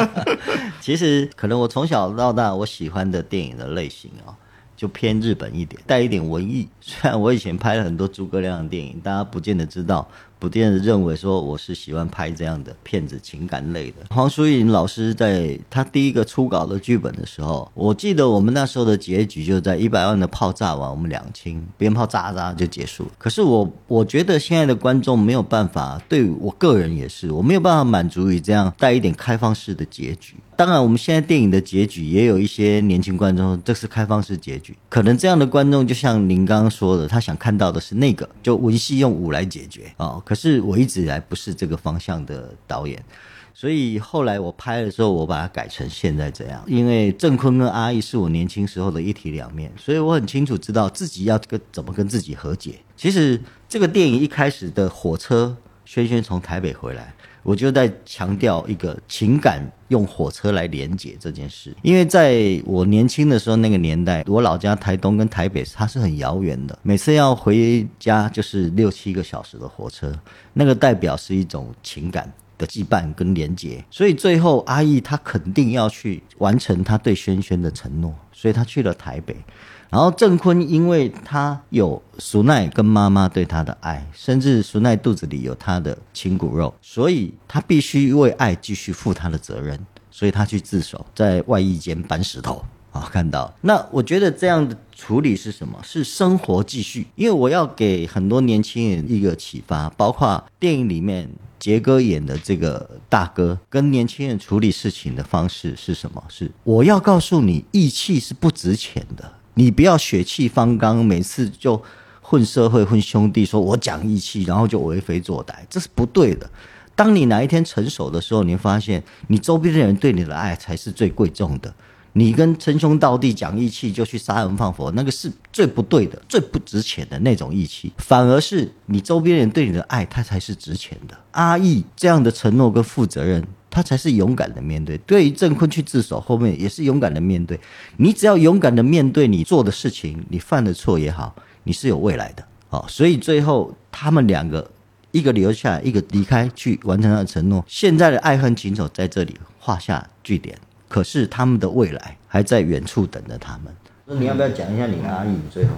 其实可能我从小到大我喜欢的电影的类型啊，就偏日本一点，带一点文艺。虽然我以前拍了很多诸葛亮的电影，大家不见得知道。普遍认为说我是喜欢拍这样的片子，情感类的。黄淑颖老师在他第一个初稿的剧本的时候，我记得我们那时候的结局就在一百万的炮炸完，我们两清鞭炮炸炸就结束。可是我我觉得现在的观众没有办法，对我个人也是，我没有办法满足于这样带一点开放式的结局。当然，我们现在电影的结局也有一些年轻观众，这是开放式结局。可能这样的观众就像您刚刚说的，他想看到的是那个，就文戏用武来解决啊。可可是我一直以来不是这个方向的导演，所以后来我拍的时候，我把它改成现在这样。因为郑坤跟阿义是我年轻时候的一体两面，所以我很清楚知道自己要跟怎么跟自己和解。其实这个电影一开始的火车，轩轩从台北回来。我就在强调一个情感用火车来连接这件事，因为在我年轻的时候那个年代，我老家台东跟台北它是很遥远的，每次要回家就是六七个小时的火车，那个代表是一种情感的羁绊跟连结，所以最后阿义他肯定要去完成他对轩轩的承诺，所以他去了台北。然后郑坤因为他有苏奈跟妈妈对他的爱，甚至苏奈肚子里有他的亲骨肉，所以他必须为爱继续负他的责任，所以他去自首，在外衣间搬石头。啊，看到那我觉得这样的处理是什么？是生活继续，因为我要给很多年轻人一个启发，包括电影里面杰哥演的这个大哥跟年轻人处理事情的方式是什么？是我要告诉你，义气是不值钱的，你不要血气方刚，每次就混社会混兄弟，说我讲义气，然后就为非作歹，这是不对的。当你哪一天成熟的时候，你会发现你周边的人对你的爱才是最贵重的。你跟称兄道弟讲义气，就去杀人放火，那个是最不对的、最不值钱的那种义气。反而是你周边人对你的爱，他才是值钱的。阿义这样的承诺跟负责任，他才是勇敢的面对。对于郑坤去自首，后面也是勇敢的面对。你只要勇敢的面对你做的事情，你犯的错也好，你是有未来的。好，所以最后他们两个，一个留下来，一个离开，去完成他的承诺。现在的爱恨情仇在这里画下句点。可是他们的未来还在远处等着他们。那你要不要讲一下你的阿姨？最后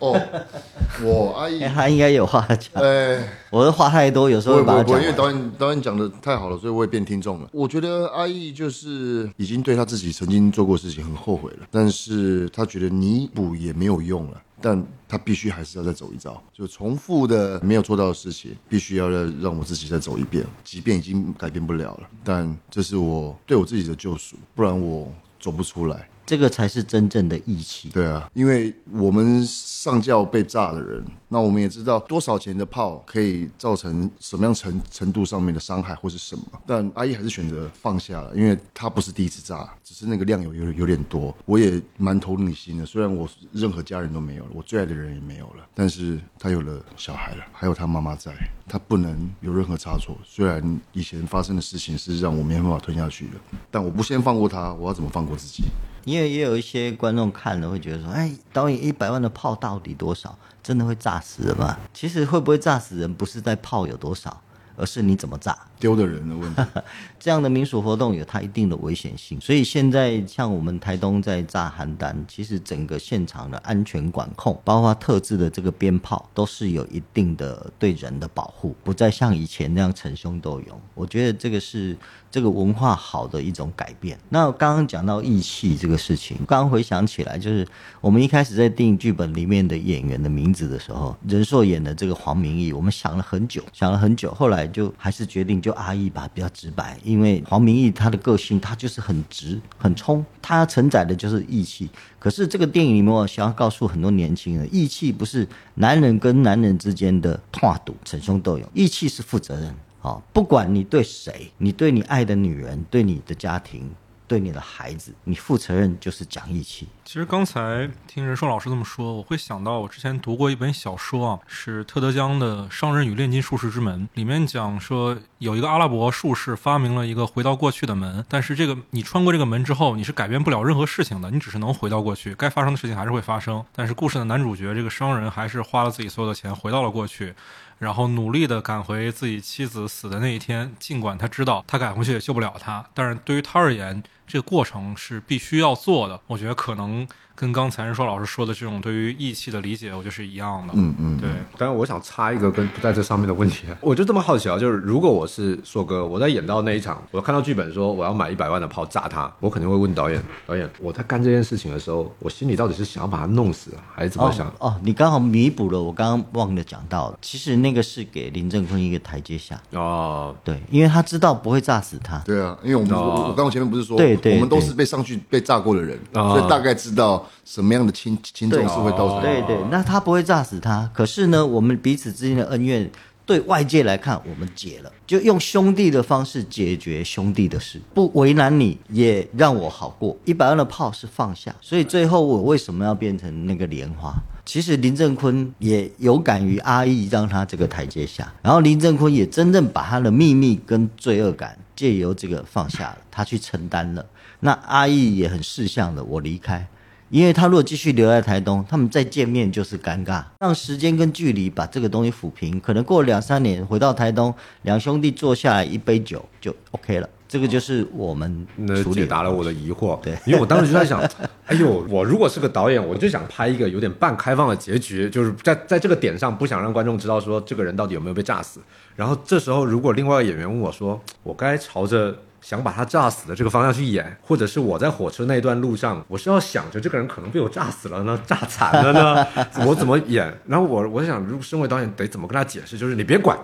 哦，我阿姨他应该有话讲。哎，我的话太多，有时候我我把它讲。因为导演导演讲的太好了，所以我也变听众了。我觉得阿姨就是已经对他自己曾经做过的事情很后悔了，但是他觉得弥补也没有用了，但他必须还是要再走一遭，就重复的没有做到的事情，必须要让让我自己再走一遍，即便已经改变不了了，但这是我对我自己的救赎，不然我走不出来。这个才是真正的义气。对啊，因为我们上轿被炸的人，那我们也知道多少钱的炮可以造成什么样程程度上面的伤害或是什么。但阿姨还是选择放下了，因为她不是第一次炸，只是那个量有有有点多。我也蛮投入你心的，虽然我任何家人都没有了，我最爱的人也没有了，但是他有了小孩了，还有他妈妈在，他不能有任何差错。虽然以前发生的事情是让我没办法吞下去的，但我不先放过他，我要怎么放过自己？因为也有一些观众看了会觉得说，哎，导演一百万的炮到底多少？真的会炸死人吗？其实会不会炸死人，不是在炮有多少，而是你怎么炸。丢的人的问题。这样的民俗活动有它一定的危险性，所以现在像我们台东在炸邯郸，其实整个现场的安全管控，包括特制的这个鞭炮，都是有一定的对人的保护，不再像以前那样逞凶斗勇。我觉得这个是这个文化好的一种改变。那刚刚讲到义气这个事情，刚回想起来，就是我们一开始在定剧本里面的演员的名字的时候，仁硕演的这个黄明义，我们想了很久，想了很久，后来就还是决定就阿义吧，比较直白，因为黄明义他的个性他就是很直很冲，他承载的就是义气。可是这个电影里面，我想要告诉很多年轻人，义气不是男人跟男人之间的跨度、逞凶斗勇，义气是负责任。啊，不管你对谁，你对你爱的女人，对你的家庭。对你的孩子，你负责任就是讲义气。其实刚才听任硕老师这么说，我会想到我之前读过一本小说啊，是特德·江的《商人与炼金术士之门》，里面讲说有一个阿拉伯术士发明了一个回到过去的门，但是这个你穿过这个门之后，你是改变不了任何事情的，你只是能回到过去，该发生的事情还是会发生。但是故事的男主角这个商人还是花了自己所有的钱回到了过去。然后努力的赶回自己妻子死的那一天，尽管他知道他赶回去也救不了他，但是对于他而言，这个过程是必须要做的。我觉得可能跟刚才任硕老师说的这种对于义气的理解，我觉得是一样的。嗯嗯，对。但是，我想插一个跟不在这上面的问题，我就这么好奇啊，就是如果我是硕哥，我在演到那一场，我看到剧本说我要买一百万的炮炸他，我肯定会问导演，导演，我在干这件事情的时候，我心里到底是想要把他弄死，还是怎么想？哦哦，你刚好弥补了我刚刚忘了讲到的，其实那个是给林正坤一个台阶下。哦，对，因为他知道不会炸死他。对啊，因为我们、哦我我刚刚前面不是说，对对我们都是被上去被炸过的人，哦所以大概知道什么样的轻轻重是会造成。对对，那他不会炸死他。可是呢，我们彼此之间的恩怨，对外界来看，我们解了，就用兄弟的方式解决兄弟的事，不为难你，也让我好过。一百万的炮是放下，所以最后我为什么要变成那个莲花？其实林正坤也有感于阿义让他这个台阶下，然后林正坤也真正把他的秘密跟罪恶感借由这个放下了，他去承担了。那阿义也很识相的，我离开。因为他如果继续留在台东，他们再见面就是尴尬，让时间跟距离把这个东西抚平，可能过两三年回到台东，两兄弟坐下来一杯酒就 OK 了。这个就是我们那处理解答了我的疑惑。对因为我当时就在想，哎呦，我如果是个导演，我就想拍一个有点半开放的结局，就是在在这个点上不想让观众知道说这个人到底有没有被炸死。然后这时候，如果另外一个演员问我说，我该朝着想把他炸死的这个方向去演，或者是我在火车那一段路上，我是要想着这个人可能被我炸死了呢，炸惨了呢，我怎么演？然后我我想，如果身为导演得怎么跟他解释？就是你别管。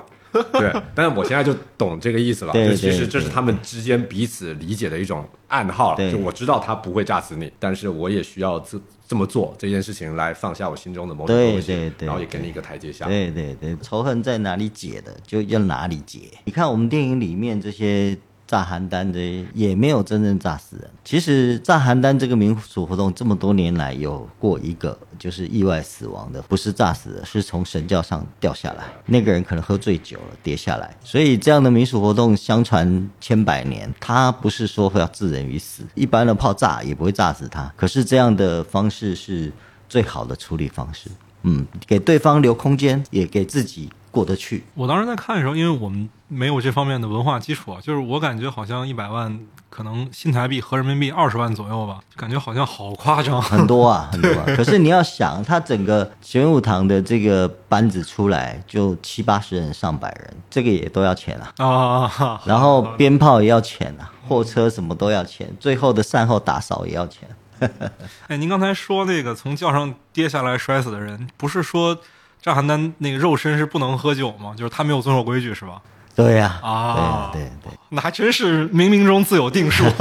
对，但是我现在就懂这个意思了。对就其实这是他们之间彼此理解的一种暗号了。对就我知道他不会炸死你，但是我也需要这这么做这件事情来放下我心中的某种东西，对对然后也给你一个台阶下。对对对，仇恨在哪里解的，就要哪里解。你看我们电影里面这些炸邯郸的，也没有真正炸死人。其实炸邯郸这个民俗活动这么多年来，有过一个就是意外死亡的，不是炸死的，是从神教上掉下来。那个人可能喝醉酒了跌下来，所以这样的民俗活动相传千百年，它不是说要置人于死，一般的炮炸也不会炸死他。可是这样的方式是最好的处理方式。嗯，给对方留空间，也给自己过得去。我当时在看的时候，因为我们没有这方面的文化基础啊，就是我感觉好像一百万可能新台币合人民币二十万左右吧，感觉好像好夸张。很多啊，很多啊。可是你要想，他整个玄武堂的这个班子出来就七八十人、上百人，这个也都要钱啊。啊，哈 然后鞭炮也要钱啊，货车什么都要钱，最后的善后打扫也要钱。哎，您刚才说那个从轿上跌下来摔死的人，不是说炸邯郸那个肉身是不能喝酒吗？就是他没有遵守规矩是吧？对呀、啊对对对，那还真是冥冥中自有定数。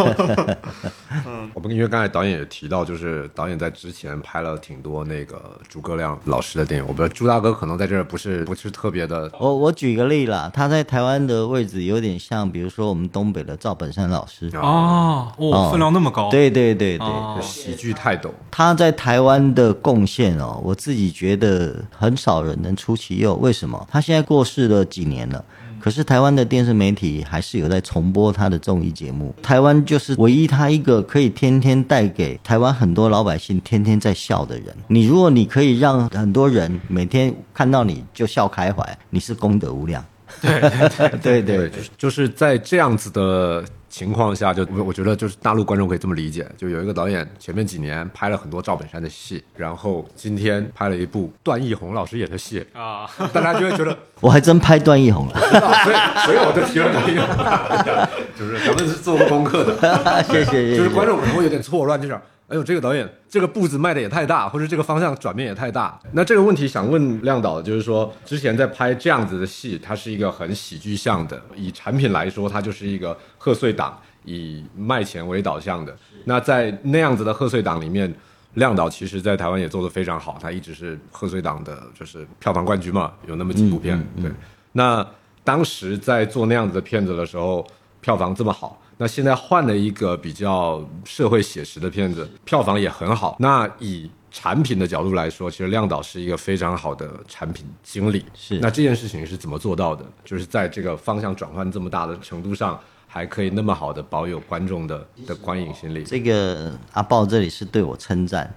嗯我们因为刚才导演也提到，就是导演在之前拍了挺多那个诸葛亮老师的电影，我不知道朱大哥可能在这儿不是不是特别的我我举个例啦，他在台湾的位置有点像，比如说我们东北的赵本山老师。哦，哦，分量那么高。对对对对，哦喜剧泰斗。他在台湾的贡献哦，我自己觉得很少人能出其右。为什么？他现在过世了几年了。可是台湾的电视媒体还是有在重播他的综艺节目。台湾就是唯一他一个可以天天带给台湾很多老百姓天天在笑的人。你如果你可以让很多人每天看到你就笑开怀，你是功德无量。对对对就是在这样子的情况下，就我我觉得就是大陆观众可以这么理解，就有一个导演前面几年拍了很多赵本山的戏，然后今天拍了一部段奕宏老师演的戏，啊，大家就会觉得，我还真拍段奕宏了，所以 所以我就提了段奕宏，就是咱们是做过功课的，谢谢谢谢。就是观众可能会有点错乱，就是。哎呦，这个导演这个步子迈的也太大，或者这个方向转变也太大。那这个问题想问亮导，就是说之前在拍这样子的戏，它是一个很喜剧向的，以产品来说，它就是一个贺岁档，以卖钱为导向的。那在那样子的贺岁档里面，亮导其实在台湾也做得非常好，他一直是贺岁档的，就是票房冠军嘛，有那么几部片。对，那当时在做那样子的片子的时候，票房这么好。那现在换了一个比较社会写实的片子，票房也很好。那以产品的角度来说，其实亮导是一个非常好的产品经理。是那这件事情是怎么做到的？就是在这个方向转换这么大的程度上，还可以那么好的保有观众的的观影心理。这个阿豹这里是对我称赞，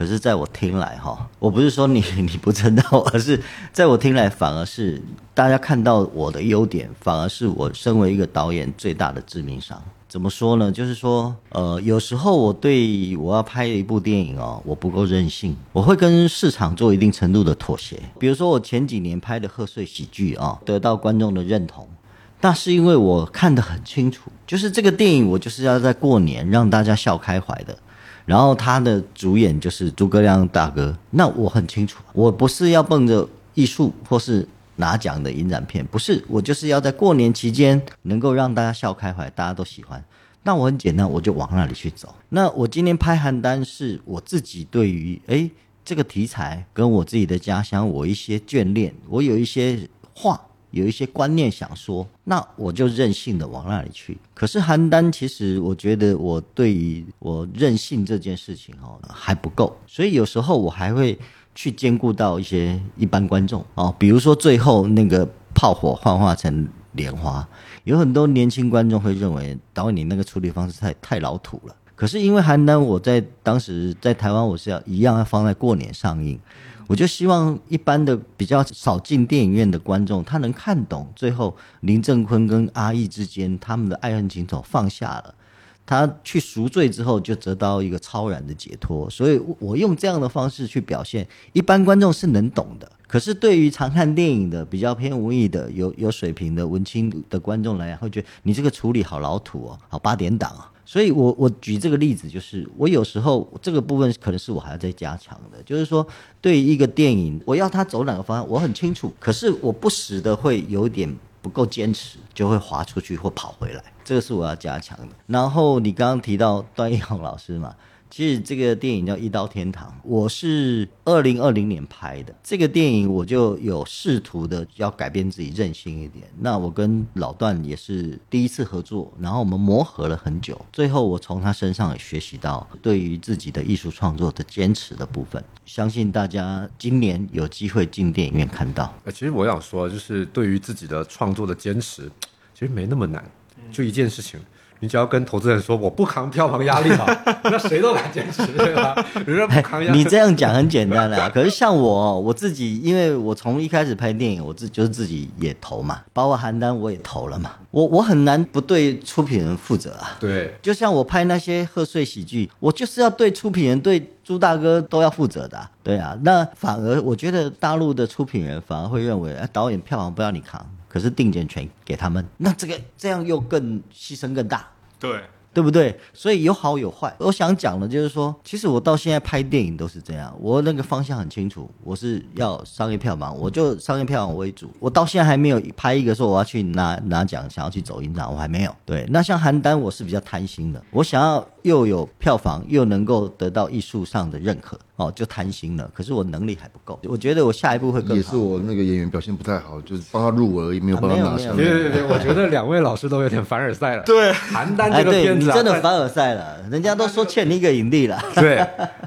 可是在我听来哈，我不是说你 你不知道，而是在我听来反而是大家看到我的优点，反而是我身为一个导演最大的致命伤。怎么说呢？就是说，呃，有时候我对我要拍一部电影哦，我不够任性，我会跟市场做一定程度的妥协。比如说我前几年拍的贺岁喜剧啊、得到观众的认同，那是因为我看得很清楚，就是这个电影我就是要在过年让大家笑开怀的。然后他的主演就是诸葛亮大哥，那我很清楚，我不是要奔着艺术或是拿奖的影展片，不是，我就是要在过年期间能够让大家笑开怀，大家都喜欢。那我很简单，我就往那里去走。那我今天拍邯郸是我自己对于诶这个题材跟我自己的家乡我一些眷恋，我有一些话有一些观念想说，那我就任性的往那里去。可是邯郸，其实我觉得我对于我任性这件事情哦还不够，所以有时候我还会去兼顾到一些一般观众哦，比如说最后那个炮火幻化成莲花，有很多年轻观众会认为导演你那个处理方式太太老土了。可是因为邯郸，我在当时在台湾，我是要一样要放在过年上映，我就希望一般的比较少进电影院的观众，他能看懂最后林正坤跟阿义之间他们的爱恨情仇放下了。他去赎罪之后，就得到一个超然的解脱。所以，我用这样的方式去表现，一般观众是能懂的。可是，对于常看电影的、比较偏文艺的、有有水平的文青的观众来讲，会觉得你这个处理好老土哦，好八点档啊。所以我我举这个例子，就是我有时候这个部分可能是我还要再加强的，就是说，对于一个电影，我要它走哪个方向，我很清楚。可是，我不时的会有点。不够坚持，就会滑出去或跑回来，这个是我要加强的。然后你刚刚提到段奕宏老师嘛，其实这个电影叫《一刀天堂》，我是二零二零年拍的。这个电影我就有试图的要改变自己，任性一点。那我跟老段也是第一次合作，然后我们磨合了很久，最后我从他身上也学习到对于自己的艺术创作的坚持的部分。相信大家今年有机会进电影院看到。呃，其实我想说，就是对于自己的创作的坚持，其实没那么难，就一件事情。你只要跟投资人说我不扛票房压力嘛，那谁都敢坚持，对吧？人家不扛压力。你这样讲很简单的，可是像我我自己，因为我从一开始拍电影，我自就是自己也投嘛，包括邯郸我也投了嘛，我我很难不对出品人负责啊。对，就像我拍那些贺岁喜剧，我就是要对出品人、对朱大哥都要负责的。对啊，那反而我觉得大陆的出品人反而会认为，哎导演票房不要你扛。可是定检权给他们，那这个这样又更牺牲更大，对对不对？所以有好有坏。我想讲的，就是说，其实我到现在拍电影都是这样，我那个方向很清楚，我是要商业票房，我就商业票房为主。我到现在还没有拍一个说我要去拿拿奖，想要去走影展，我还没有。对，那像邯郸，我是比较贪心的，我想要又有票房，又能够得到艺术上的认可。哦，就贪心了。可是我能力还不够，我觉得我下一步会更好。也是我那个演员表现不太好，就是帮他入而已，没有帮他拿下。对对对，我觉得两位老师都有点凡尔赛了。对，邯郸这个片子，你真的凡尔赛了，人家都说欠你一个影帝了。对，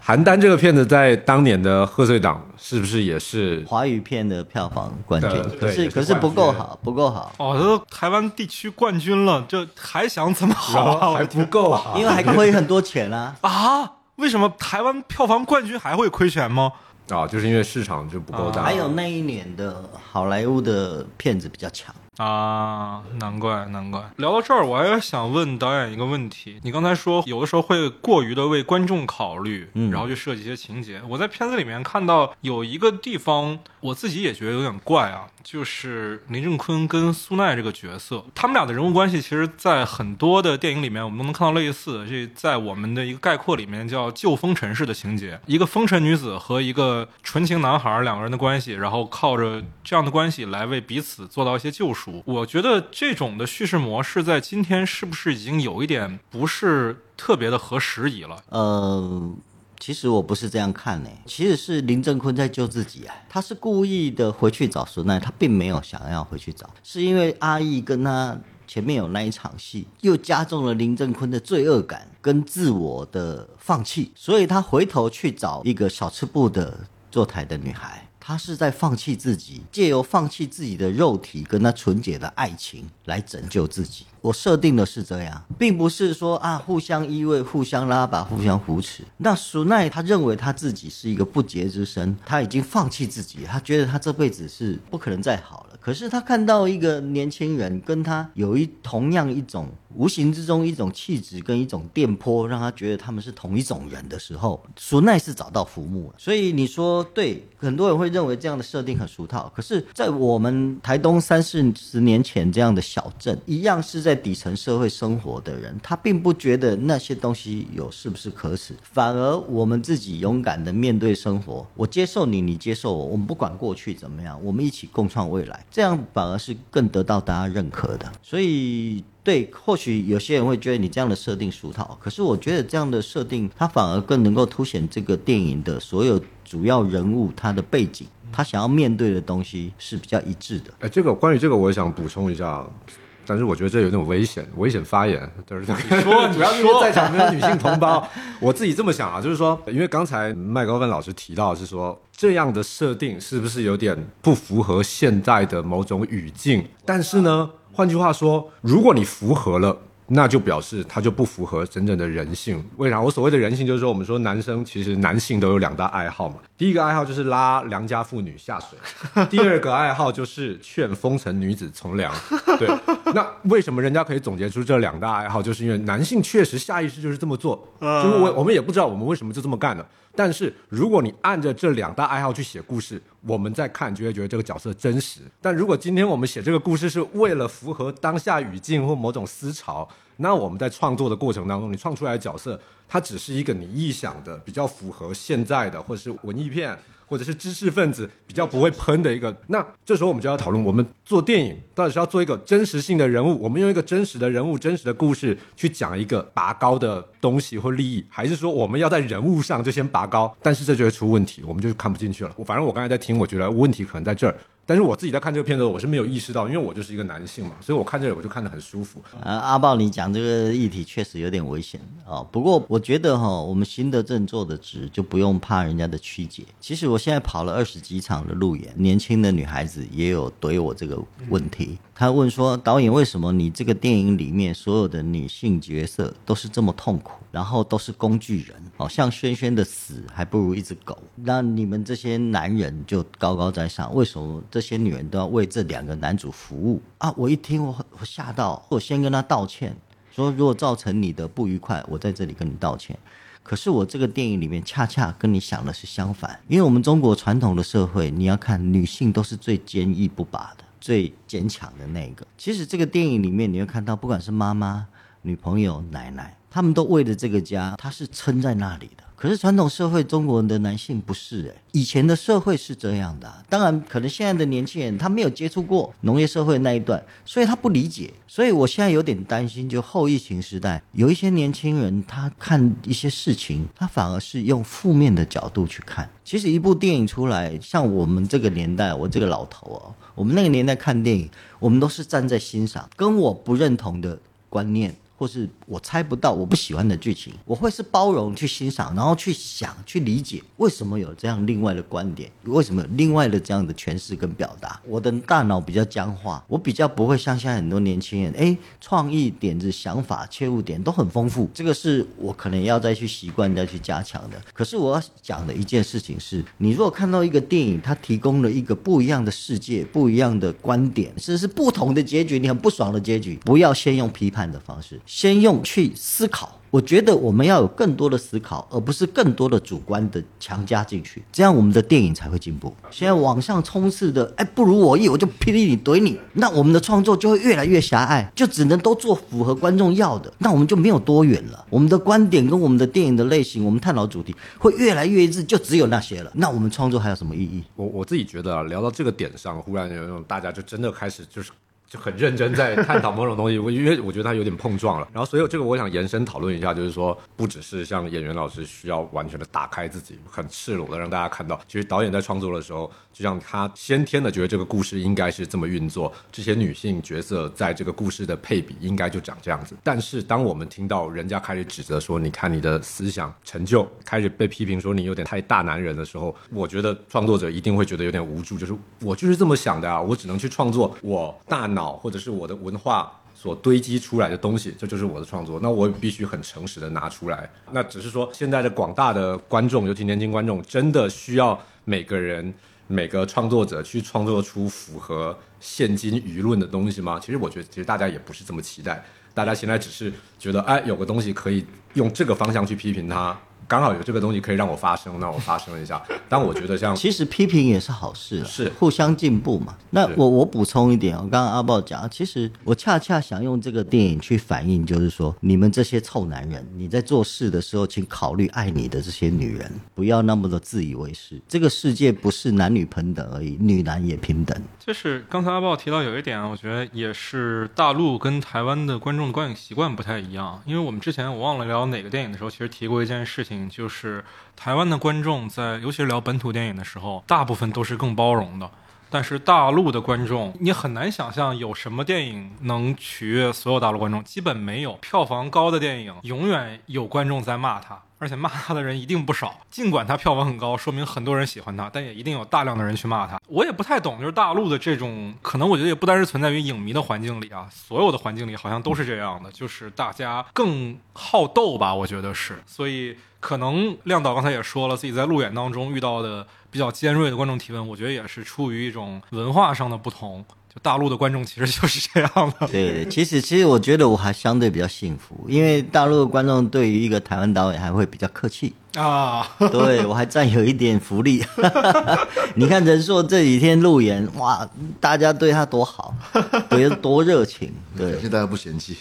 邯郸这个片子在当年的贺岁档是不是也是华语片的票房冠军？可是可是不够好，不够好。哦，都台湾地区冠军了，就还想怎么好？还不够好，因为还亏很多钱啊 啊！为什么台湾票房冠军还会亏钱吗？啊，就是因为市场就不够大。还有那一年的好莱坞的片子比较强啊，难怪难怪。聊到这儿，我还想问导演一个问题：你刚才说有的时候会过于的为观众考虑，然后去设计一些情节。我在片子里面看到有一个地方，我自己也觉得有点怪啊。就是林正坤跟苏奈这个角色，他们俩的人物关系，其实，在很多的电影里面，我们都能看到类似。这在我们的一个概括里面叫旧风尘式的情节，一个风尘女子和一个纯情男孩两个人的关系，然后靠着这样的关系来为彼此做到一些救赎。我觉得这种的叙事模式在今天是不是已经有一点不是特别的合时宜了？呃。其实我不是这样看呢，其实是林正坤在救自己啊，他是故意的回去找孙奈，他并没有想要回去找，是因为阿义跟他前面有那一场戏，又加重了林正坤的罪恶感跟自我的放弃，所以他回头去找一个小吃部的坐台的女孩。他是在放弃自己，借由放弃自己的肉体跟他纯洁的爱情来拯救自己。我设定的是这样，并不是说啊互相依偎、互相拉拔、互相扶持。那苏奈他认为他自己是一个不洁之身，他已经放弃自己，他觉得他这辈子是不可能再好了。可是他看到一个年轻人跟他有一同样一种。无形之中一种气质跟一种电波，让他觉得他们是同一种人的时候，苏奈是找到浮木了。所以你说对，很多人会认为这样的设定很俗套。可是，在我们台东三四十年前这样的小镇，一样是在底层社会生活的人，他并不觉得那些东西有是不是可耻，反而我们自己勇敢的面对生活，我接受你，你接受我，我们不管过去怎么样，我们一起共创未来，这样反而是更得到大家认可的。所以。对，或许有些人会觉得你这样的设定俗套，可是我觉得这样的设定，它反而更能够凸显这个电影的所有主要人物他的背景，他想要面对的东西是比较一致的。哎，这个关于这个，我也想补充一下，但是我觉得这有点危险，危险发言。就是 说，主要是因为在场没有女性同胞，我自己这么想啊，就是说，因为刚才麦高芬老师提到是说，这样的设定是不是有点不符合现在的某种语境？但是呢？换句话说，如果你符合了，那就表示他就不符合真正的人性。为啥？我所谓的人性，就是说我们说男生其实男性都有两大爱好嘛。第一个爱好就是拉良家妇女下水，第二个爱好就是劝风尘女子从良。对，那为什么人家可以总结出这两大爱好？就是因为男性确实下意识就是这么做，就是我我们也不知道我们为什么就这么干的。但是如果你按着这两大爱好去写故事，我们在看就会觉得这个角色真实。但如果今天我们写这个故事是为了符合当下语境或某种思潮，那我们在创作的过程当中，你创出来的角色，它只是一个你臆想的、比较符合现在的，或者是文艺片。或者是知识分子比较不会喷的一个，那这时候我们就要讨论，我们做电影到底是要做一个真实性的人物，我们用一个真实的人物、真实的故事去讲一个拔高的东西或利益，还是说我们要在人物上就先拔高？但是这就会出问题，我们就看不进去了。我反正我刚才在听，我觉得问题可能在这儿。但是我自己在看这个片子，我是没有意识到，因为我就是一个男性嘛，所以我看这个我就看得很舒服。啊，阿豹，你讲这个议题确实有点危险啊。不过我觉得哈，我们新的正做的直，就不用怕人家的曲解。其实我现在跑了二十几场的路演，年轻的女孩子也有怼我这个问题。他问说：“导演，为什么你这个电影里面所有的女性角色都是这么痛苦，然后都是工具人？哦，像轩轩的死还不如一只狗。那你们这些男人就高高在上，为什么这些女人都要为这两个男主服务啊？”我一听，我我吓到，我先跟他道歉，说如果造成你的不愉快，我在这里跟你道歉。可是我这个电影里面恰恰跟你想的是相反，因为我们中国传统的社会，你要看女性都是最坚毅不拔的。最坚强的那个，其实这个电影里面你会看到，不管是妈妈、女朋友、奶奶，他们都为了这个家，他是撑在那里的。可是传统社会中国人的男性不是诶，以前的社会是这样的。当然，可能现在的年轻人他没有接触过农业社会那一段，所以他不理解。所以我现在有点担心，就后疫情时代，有一些年轻人他看一些事情，他反而是用负面的角度去看。其实一部电影出来，像我们这个年代，我这个老头哦，我们那个年代看电影，我们都是站在欣赏，跟我不认同的观念。或是我猜不到我不喜欢的剧情，我会是包容去欣赏，然后去想去理解为什么有这样另外的观点，为什么有另外的这样的诠释跟表达。我的大脑比较僵化，我比较不会像现在很多年轻人，哎，创意点子、想法、切入点都很丰富。这个是我可能要再去习惯、再去加强的。可是我要讲的一件事情是，你如果看到一个电影，它提供了一个不一样的世界、不一样的观点，甚至是不同的结局，你很不爽的结局，不要先用批判的方式。先用去思考，我觉得我们要有更多的思考，而不是更多的主观的强加进去，这样我们的电影才会进步。现在网上冲刺的，哎，不如我意，我就霹雳你怼你，那我们的创作就会越来越狭隘，就只能都做符合观众要的，那我们就没有多远了。我们的观点跟我们的电影的类型，我们探讨主题会越来越一致，就只有那些了。那我们创作还有什么意义？我我自己觉得啊，聊到这个点上，忽然有种大家就真的开始就是。就很认真在探讨某种东西，我因为我觉得他有点碰撞了，然后所以这个我想延伸讨论一下，就是说不只是像演员老师需要完全的打开自己，很赤裸的让大家看到，其实导演在创作的时候，就像他先天的觉得这个故事应该是这么运作，这些女性角色在这个故事的配比应该就长这样子。但是当我们听到人家开始指责说，你看你的思想成就开始被批评说你有点太大男人的时候，我觉得创作者一定会觉得有点无助，就是我就是这么想的啊，我只能去创作我大脑。或者是我的文化所堆积出来的东西，这就是我的创作。那我必须很诚实的拿出来。那只是说，现在的广大的观众，尤其年轻观众，真的需要每个人、每个创作者去创作出符合现今舆论的东西吗？其实我觉得，其实大家也不是这么期待。大家现在只是觉得，哎，有个东西可以用这个方向去批评它。刚好有这个东西可以让我发声，那我发声一下。但我觉得像其实批评也是好事，啊是互相进步嘛。那我我补充一点，我刚刚阿豹讲，其实我恰恰想用这个电影去反映，就是说你们这些臭男人，你在做事的时候，请考虑爱你的这些女人，不要那么的自以为是。这个世界不是男女平等而已，女男也平等。就是刚才阿豹提到有一点，我觉得也是大陆跟台湾的观众的观影习惯不太一样，因为我们之前我忘了聊哪个电影的时候，其实提过一件事情。就是台湾的观众在，尤其是聊本土电影的时候，大部分都是更包容的。但是大陆的观众，你很难想象有什么电影能取悦所有大陆观众，基本没有。票房高的电影，永远有观众在骂他。而且骂他的人一定不少，尽管他票房很高，说明很多人喜欢他，但也一定有大量的人去骂他。我也不太懂，就是大陆的这种，可能我觉得也不单是存在于影迷的环境里啊，所有的环境里好像都是这样的，就是大家更好斗吧，我觉得是。所以可能亮导刚才也说了，自己在路演当中遇到的比较尖锐的观众提问，我觉得也是出于一种文化上的不同。就大陆的观众其实就是这样的。对，其实其实我觉得我还相对比较幸福，因为大陆的观众对于一个台湾导演还会比较客气。啊，对我还占有一点福利。你看仁硕这几天路演，哇，大家对他多好，对多热情，对，感谢大家不嫌弃。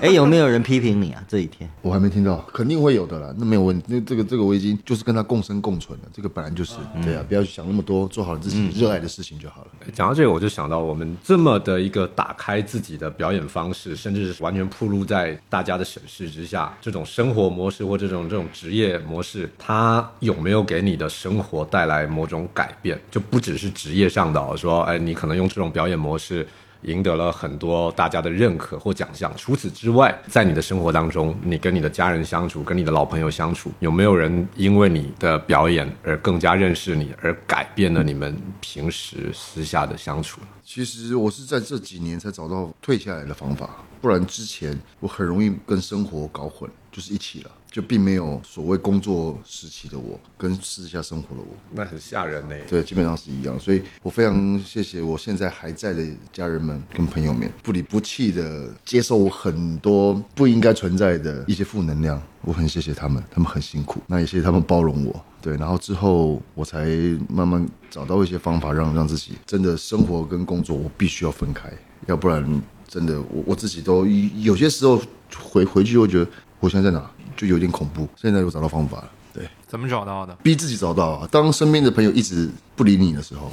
哎，有没有人批评你啊？这几天我还没听到，肯定会有的啦，那没有问题。那这个这个我已经就是跟他共生共存了，这个本来就是对啊，不要去想那么多，做好自己热爱的事情就好了。讲到这个，我就想到我们这么的一个打开自己的表演方式，甚至是完全暴露在大家的审视之下，这种生活模式或这种这种职业模模式，它有没有给你的生活带来某种改变？就不只是职业上的，说哎，你可能用这种表演模式。赢得了很多大家的认可或奖项。除此之外，在你的生活当中，你跟你的家人相处，跟你的老朋友相处，有没有人因为你的表演而更加认识你，而改变了你们平时私下的相处？其实我是在这几年才找到退下来的方法，不然之前我很容易跟生活搞混，就是一起了。就并没有所谓工作时期的我跟私下生活的我，那很吓人呢。对，基本上是一样，所以我非常谢谢我现在还在的家人们跟朋友们，不离不弃的接受我很多不应该存在的一些负能量，我很谢谢他们，他们很辛苦，那也谢谢他们包容我。对，然后之后我才慢慢找到一些方法，让让自己真的生活跟工作我必须要分开，要不然真的我我自己都有些时候回回去会觉得我现在在哪？就有点恐怖，现在我找到方法了。对，怎么找到的？逼自己找到啊！当身边的朋友一直不理你的时候。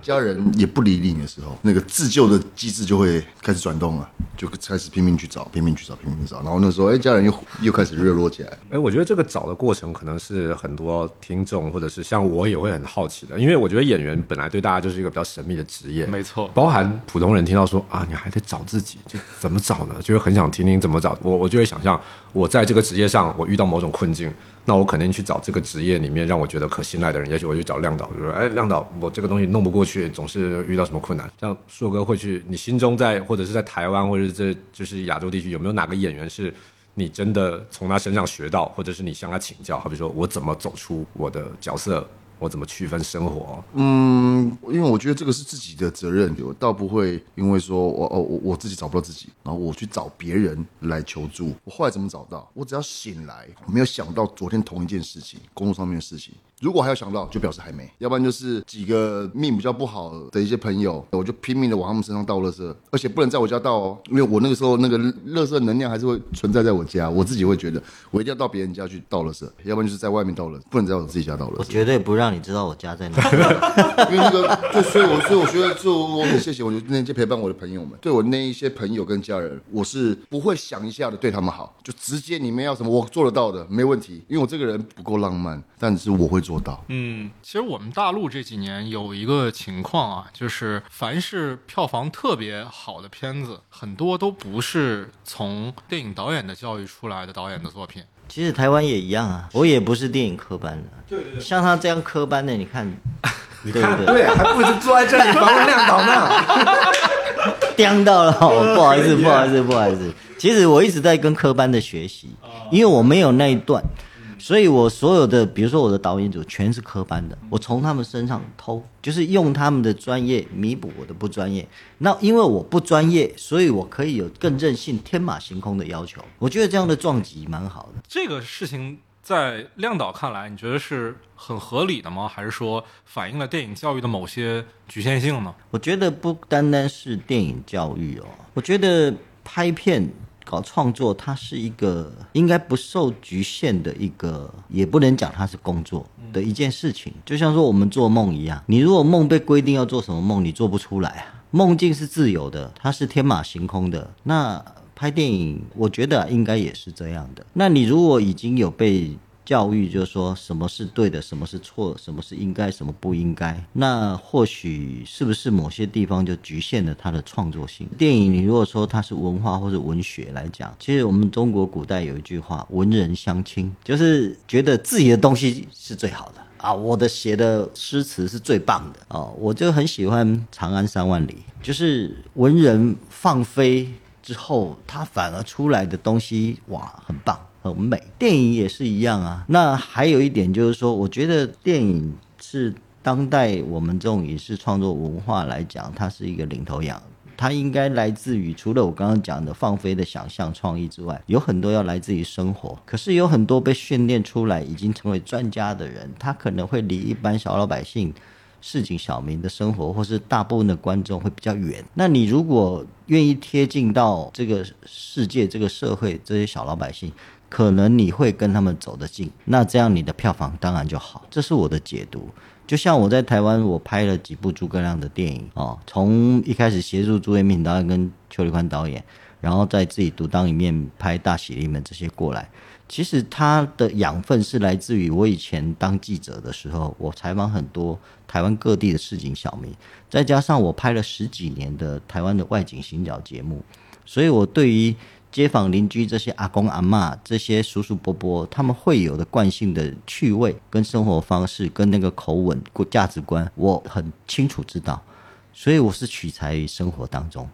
家人也不理你的时候，那个自救的机制就会开始转动了，就开始拼命去找，拼命去找，拼命找。然后那时候，哎，家人又又开始热络起来。哎，我觉得这个找的过程可能是很多听众或者是像我也会很好奇的，因为我觉得演员本来对大家就是一个比较神秘的职业，没错。包含普通人听到说啊，你还得找自己，就怎么找呢？就会很想听听怎么找。我我就会想象，我在这个职业上，我遇到某种困境。那我肯定去找这个职业里面让我觉得可信赖的人，也许我去找亮导，就说：“哎，亮导，我这个东西弄不过过去，总是遇到什么困难。”像硕哥会去，你心中在或者是在台湾或者是这就是亚洲地区，有没有哪个演员是你真的从他身上学到，或者是你向他请教？好比说我怎么走出我的角色？我怎么区分生活？嗯，因为我觉得这个是自己的责任，我倒不会因为说我哦我我自己找不到自己，然后我去找别人来求助。我后来怎么找到？我只要醒来，我没有想到昨天同一件事情，工作上面的事情。如果还有想到，就表示还没；要不然就是几个命比较不好的一些朋友，我就拼命的往他们身上倒垃圾，而且不能在我家倒哦，因为我那个时候那个垃圾能量还是会存在在我家，我自己会觉得我一定要到别人家去倒垃圾，要不然就是在外面倒垃圾，不能在我自己家倒垃圾。我绝对不让你知道我家在哪，因为那个，就所以我所以我觉得，就我很谢谢我那些陪伴我的朋友们，对我那一些朋友跟家人，我是不会想一下的对他们好，就直接你们要什么我做得到的，没问题，因为我这个人不够浪漫，但是我会做。做到，嗯，其实我们大陆这几年有一个情况啊，就是凡是票房特别好的片子，很多都不是从电影导演的教育出来的导演的作品。其实台湾也一样啊，我也不是电影科班的，对对对，像他这样科班的，你看，你看，对，还不如坐在这里访问亮导呢，颠到了，不好意思，不好意思，不好意思。其实我一直在跟科班的学习，因为我没有那一段。所以，我所有的，比如说我的导演组，全是科班的，我从他们身上偷，就是用他们的专业弥补我的不专业。那因为我不专业，所以我可以有更任性、天马行空的要求。我觉得这样的撞击蛮好的。这个事情在亮导看来，你觉得是很合理的吗？还是说反映了电影教育的某些局限性呢？我觉得不单单是电影教育哦，我觉得拍片。搞创作，它是一个应该不受局限的一个，也不能讲它是工作的一件事情。就像说我们做梦一样，你如果梦被规定要做什么梦，你做不出来啊。梦境是自由的，它是天马行空的。那拍电影，我觉得应该也是这样的。那你如果已经有被教育，就是说什么是对的，什么是错，什么是应该，什么不应该。那或许是不是某些地方就局限了它的创作性？电影，你如果说它是文化或者文学来讲，其实我们中国古代有一句话“文人相轻”，就是觉得自己的东西是最好的啊，我的写的诗词是最棒的哦，我就很喜欢《长安三万里》，就是文人放飞之后，他反而出来的东西哇，很棒。很美，电影也是一样啊。那还有一点就是说，我觉得电影是当代我们这种影视创作文化来讲，它是一个领头羊。它应该来自于除了我刚刚讲的放飞的想象创意之外，有很多要来自于生活。可是有很多被训练出来已经成为专家的人，他可能会离一般小老百姓、市井小民的生活，或是大部分的观众会比较远。那你如果愿意贴近到这个世界、这个社会这些小老百姓，可能你会跟他们走得近，那这样你的票房当然就好。这是我的解读。就像我在台湾，我拍了几部诸葛亮的电影哦，从一开始协助朱延敏导演跟邱立宽导演，然后再自己独当一面拍《大喜临门》这些过来，其实他的养分是来自于我以前当记者的时候，我采访很多台湾各地的市井小民，再加上我拍了十几年的台湾的外景行脚节目，所以我对于。街坊邻居这些阿公阿妈这些叔叔伯伯，他们会有的惯性的趣味跟生活方式跟那个口吻、价值观，我很清楚知道，所以我是取材于生活当中。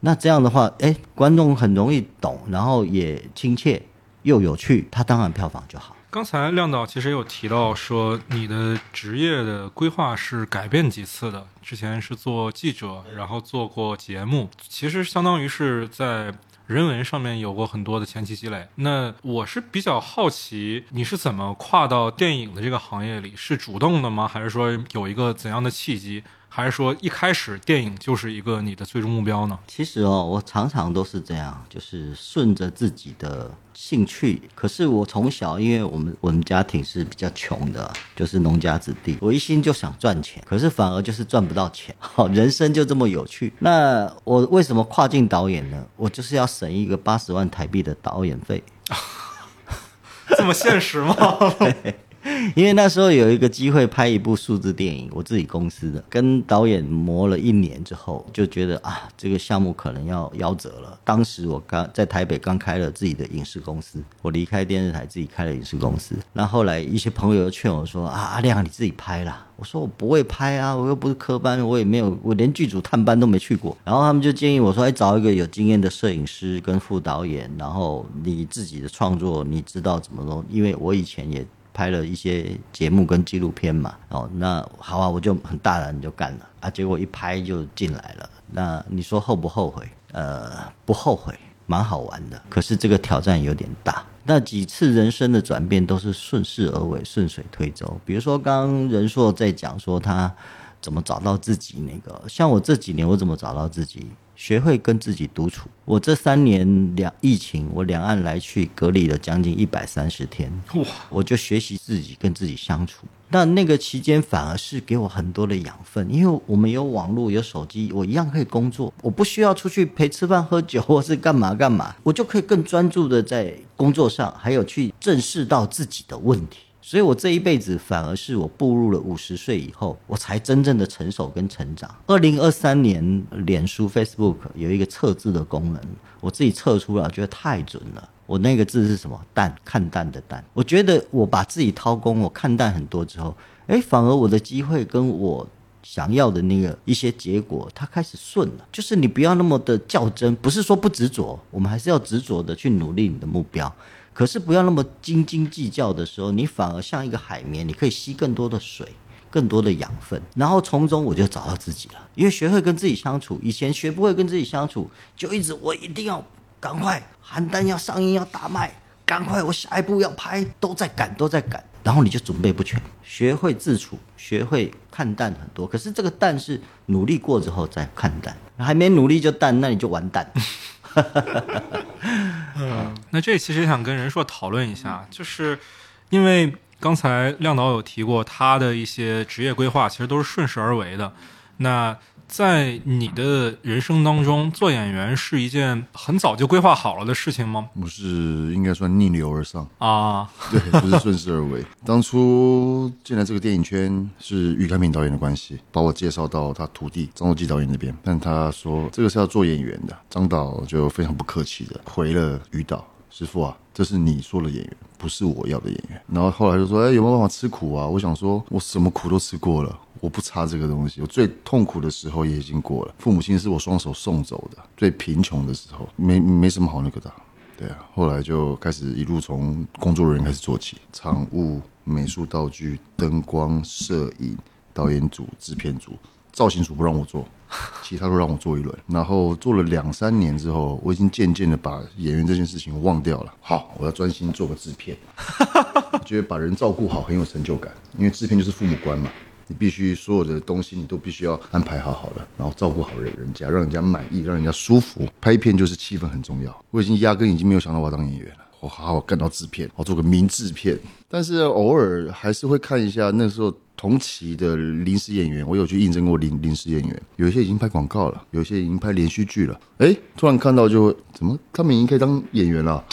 那这样的话，哎，观众很容易懂，然后也亲切又有趣，他当然票房就好。刚才亮导其实有提到说，你的职业的规划是改变几次的，之前是做记者，然后做过节目，其实相当于是在。人文上面有过很多的前期积累，那我是比较好奇你是怎么跨到电影的这个行业里，是主动的吗？还是说有一个怎样的契机？还是说一开始电影就是一个你的最终目标呢？其实哦，我常常都是这样，就是顺着自己的兴趣。可是我从小，因为我们我们家庭是比较穷的，就是农家子弟，我一心就想赚钱，可是反而就是赚不到钱。好，人生就这么有趣。那我为什么跨境导演呢？我就是要省一个八十万台币的导演费。这么现实吗？因为那时候有一个机会拍一部数字电影，我自己公司的，跟导演磨了一年之后，就觉得啊，这个项目可能要夭折了。当时我刚在台北刚开了自己的影视公司，我离开电视台自己开了影视公司。那后来一些朋友又劝我说啊，阿亮你自己拍啦。我说我不会拍啊，我又不是科班，我也没有，我连剧组探班都没去过。然后他们就建议我说，哎，找一个有经验的摄影师跟副导演，然后你自己的创作你知道怎么弄，因为我以前也。拍了一些节目跟纪录片嘛，哦，那好啊，我就很大胆就干了啊，结果一拍就进来了。那你说后不后悔？呃，不后悔，蛮好玩的。可是这个挑战有点大。那几次人生的转变都是顺势而为，顺水推舟。比如说刚刚仁硕在讲说他怎么找到自己那个，像我这几年我怎么找到自己？学会跟自己独处。我这三年两疫情，我两岸来去隔离了将近一百三十天。哇！我就学习自己跟自己相处。那那个期间反而是给我很多的养分，因为我们有网络、有手机，我一样可以工作。我不需要出去陪吃饭、喝酒或是干嘛干嘛，我就可以更专注的在工作上，还有去正视到自己的问题。所以，我这一辈子反而是我步入了五十岁以后，我才真正的成熟跟成长。二零二三年，脸书 Facebook 有一个测字的功能，我自己测出来，觉得太准了。我那个字是什么？淡，看淡的淡。我觉得我把自己掏空，我看淡很多之后，哎，反而我的机会跟我想要的那个一些结果，它开始顺了。就是你不要那么的较真，不是说不执着，我们还是要执着的去努力你的目标。可是不要那么斤斤计较的时候，你反而像一个海绵，你可以吸更多的水，更多的养分，然后从中我就找到自己了。因为学会跟自己相处，以前学不会跟自己相处，就一直我一定要赶快，邯郸要上映要大卖，赶快我下一步要拍，都在赶都在赶，然后你就准备不全。学会自处，学会看淡很多。可是这个淡是努力过之后再看淡，还没努力就淡，那你就完蛋。嗯，那这其实想跟任硕讨论一下，就是因为刚才亮导有提过他的一些职业规划，其实都是顺势而为的。那在你的人生当中，做演员是一件很早就规划好了的事情吗？不是应该算逆流而上，啊，对，不是顺势而为。当初进来这个电影圈是于开平导演的关系，把我介绍到他徒弟张作骥导演那边，但他说这个是要做演员的，张导就非常不客气的回了于导师傅啊，这是你说的演员，不是我要的演员。然后后来就说，哎，有没有办法吃苦啊？我想说，我什么苦都吃过了。我不差这个东西，我最痛苦的时候也已经过了。父母亲是我双手送走的，最贫穷的时候，没没什么好那个的。对啊，后来就开始一路从工作人员开始做起，场务、美术道具、灯光、摄影、导演组、制片组、造型组不让我做，其他都让我做一轮。然后做了两三年之后，我已经渐渐的把演员这件事情忘掉了。好，我要专心做个制片，我觉得把人照顾好很有成就感，因为制片就是父母官嘛。你必须所有的东西，你都必须要安排好好的，然后照顾好人人家，让人家满意，让人家舒服。拍片就是气氛很重要。我已经压根已经没有想到我要当演员了，我好好干到制片，我做个名制片。但是偶尔还是会看一下那时候同期的临时演员，我有去应征过临临时演员，有一些已经拍广告了，有一些已经拍连续剧了。哎，突然看到就怎么他们已经可以当演员了？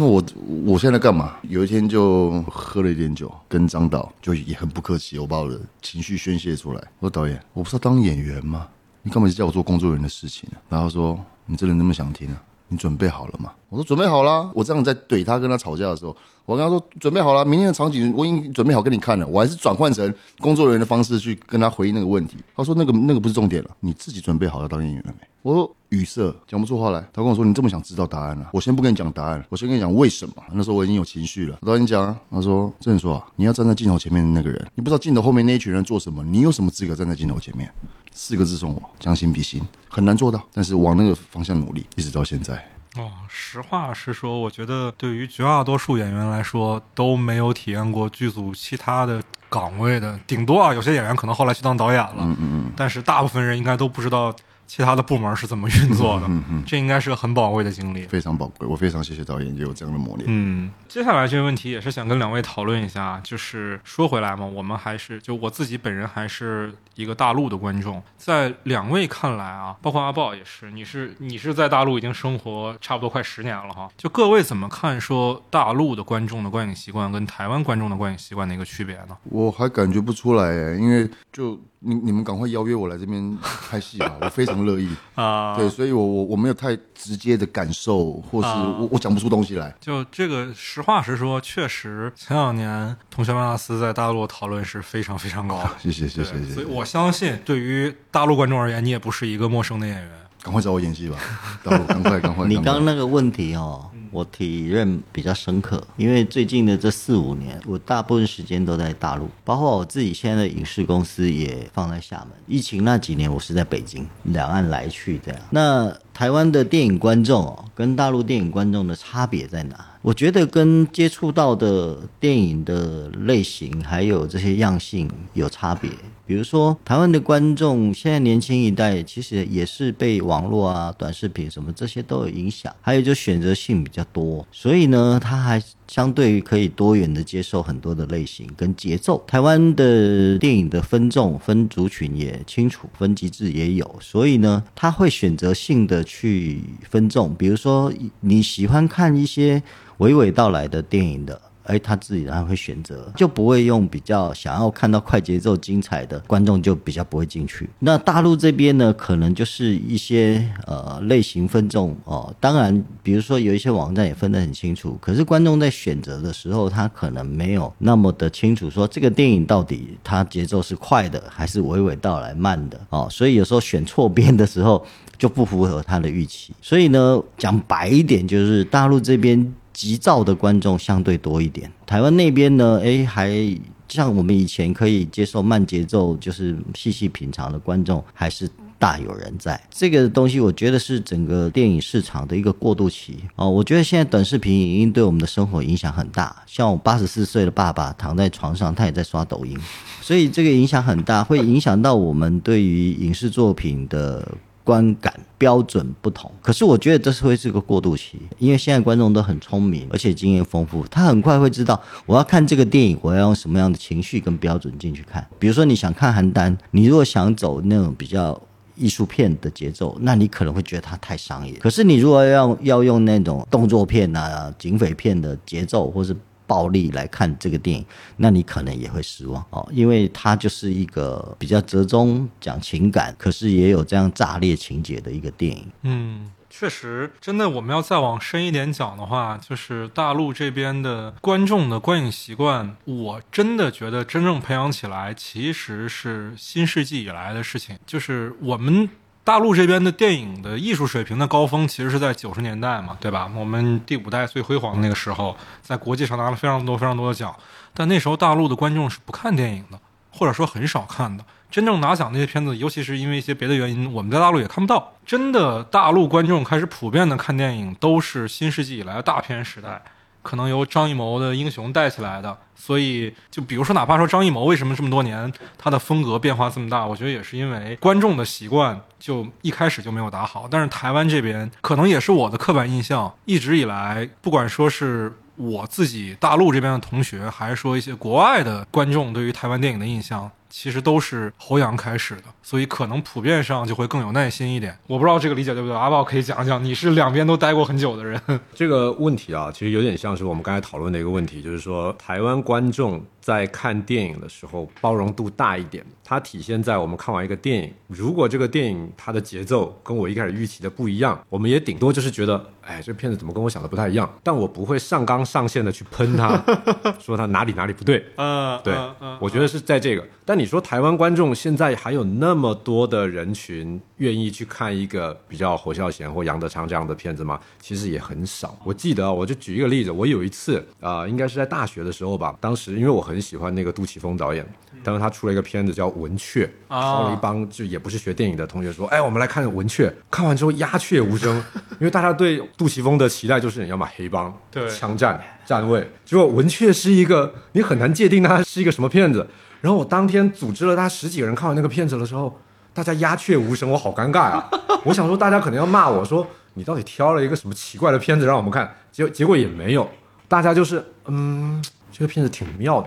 那我我现在干嘛？有一天就喝了一点酒，跟张导就也很不客气，我把我的情绪宣泄出来。我说导演，我不是要当演员吗？你干嘛叫我做工作人员的事情？然后说你真的那么想听啊？你准备好了吗？我说准备好了。我这样在怼他跟他吵架的时候，我跟他说准备好了，明天的场景我已经准备好给你看了。我还是转换成工作人员的方式去跟他回应那个问题。他说那个那个不是重点了，你自己准备好要当演员了没？我说语塞，讲不出话来。他跟我说你这么想知道答案了，我先不跟你讲答案，我先跟你讲为什么。那时候我已经有情绪了。导演讲啊，他说郑你说啊，你要站在镜头前面的那个人，你不知道镜头后面那一群人做什么，你有什么资格站在镜头前面？四个字送我，将心比心，很难做到，但是往那个方向努力，一直到现在。哦，实话实说，我觉得对于绝大多数演员来说，都没有体验过剧组其他的岗位的，顶多啊，有些演员可能后来去当导演了，嗯嗯嗯，但是大部分人应该都不知道其他的部门是怎么运作的，嗯嗯，这应该是个很宝贵的经历。非常宝贵，我非常谢谢导演给我这样的磨练。嗯，接下来这个问题也是想跟两位讨论一下，就是说回来嘛，我们还是就我自己本人还是一个大陆的观众，在两位看来啊，包括阿豹也是，你是你是在大陆已经生活差不多快十年了哈，就各位怎么看说大陆的观众的观影习惯跟台湾观众的观影习惯的一个区别呢？我还感觉不出来哎，因为就你你们赶快邀约我来这边拍戏吧，我非常乐意啊对，所以我我我没有太直接的感受，或是啊我我讲不出东西来。就这个，实话实说，确实前两年同学麦纳斯在大陆讨论是非常非常高的。谢谢谢谢谢谢，所以我相信，对于大陆观众而言，你也不是一个陌生的演员。赶快找我演戏吧，大陆赶快赶快。你刚那个问题哦，我体认比较深刻，因为最近的这四五年，我大部分时间都在大陆，包括我自己现在的影视公司也放在厦门。疫情那几年，我是在北京，两岸来去这样。那台湾的电影观众哦，跟大陆电影观众的差别在哪？我觉得跟接触到的电影的类型还有这些样性有差别。比如说，台湾的观众现在年轻一代其实也是被网络啊、短视频什么这些都有影响，还有就选择性比较多，所以呢，他还相对于可以多元的接受很多的类型跟节奏。台湾的电影的分众、分族群也清楚，分级制也有，所以呢，他会选择性的去分众，比如说你喜欢看一些娓娓道来的电影的。哎，他自己然会选择，就不会用比较想要看到快节奏、精彩的观众就比较不会进去。那大陆这边呢，可能就是一些呃类型分众哦。当然，比如说有一些网站也分得很清楚，可是观众在选择的时候，他可能没有那么的清楚，说这个电影到底它节奏是快的还是娓娓道来慢的哦。所以有时候选错边的时候就不符合他的预期。所以呢，讲白一点，就是大陆这边。急躁的观众相对多一点，台湾那边呢，诶，还像我们以前可以接受慢节奏，就是细细品尝的观众，还是大有人在。这个东西，我觉得是整个电影市场的一个过渡期哦。我觉得现在短视频影音对我们的生活影响很大，像我八十四岁的爸爸躺在床上，他也在刷抖音，所以这个影响很大，会影响到我们对于影视作品的。观感标准不同，可是我觉得这是会是个过渡期，因为现在观众都很聪明，而且经验丰富，他很快会知道我要看这个电影，我要用什么样的情绪跟标准进去看。比如说你想看邯郸，你如果想走那种比较艺术片的节奏，那你可能会觉得它太商业。可是你如果要要用那种动作片啊、警匪片的节奏，或是暴力来看这个电影，那你可能也会失望哦，因为它就是一个比较折中讲情感，可是也有这样炸裂情节的一个电影。嗯，确实，真的，我们要再往深一点讲的话，就是大陆这边的观众的观影习惯，我真的觉得真正培养起来，其实是新世纪以来的事情。就是我们大陆这边的电影的艺术水平的高峰，其实是在九十年代嘛，对吧？我们第五代最辉煌的那个时候，在国际上拿了非常多非常多的奖，但那时候大陆的观众是不看电影的，或者说很少看的。真正拿奖那些片子，尤其是因为一些别的原因，我们在大陆也看不到。真的，大陆观众开始普遍的看电影，都是新世纪以来的大片时代，可能由张艺谋的《英雄》带起来的。所以，就比如说，哪怕说张艺谋为什么这么多年他的风格变化这么大，我觉得也是因为观众的习惯就一开始就没有打好。但是台湾这边，可能也是我的刻板印象，一直以来，不管说是我自己大陆这边的同学，还是说一些国外的观众对于台湾电影的印象。其实都是侯阳开始的，所以可能普遍上就会更有耐心一点。我不知道这个理解对不对，阿豹可以讲讲。你是两边都待过很久的人，这个问题啊，其实有点像是我们刚才讨论的一个问题，就是说台湾观众在看电影的时候包容度大一点。它体现在我们看完一个电影，如果这个电影它的节奏跟我一开始预期的不一样，我们也顶多就是觉得，哎，这片子怎么跟我想的不太一样？但我不会上纲上线的去喷它，说它哪里哪里不对。嗯，对，我觉得是在这个。但你说台湾观众现在还有那么多的人群愿意去看一个比较侯孝贤或杨德昌这样的片子吗？其实也很少。我记得啊，我就举一个例子，我有一次啊，应该是在大学的时候吧，当时因为我很喜欢那个杜琪峰导演，当时他出了一个片子叫。文雀，招了一帮就也不是学电影的同学说：“哎，我们来看文雀。”看完之后鸦雀无声，因为大家对杜琪峰的期待就是你要么黑帮、对枪战、站位。结果文雀是一个你很难界定它是一个什么片子。然后我当天组织了他十几个人看完那个片子的时候，大家鸦雀无声，我好尴尬啊！我想说大家可能要骂我说你到底挑了一个什么奇怪的片子让我们看，结结果也没有，大家就是嗯，这个片子挺妙的。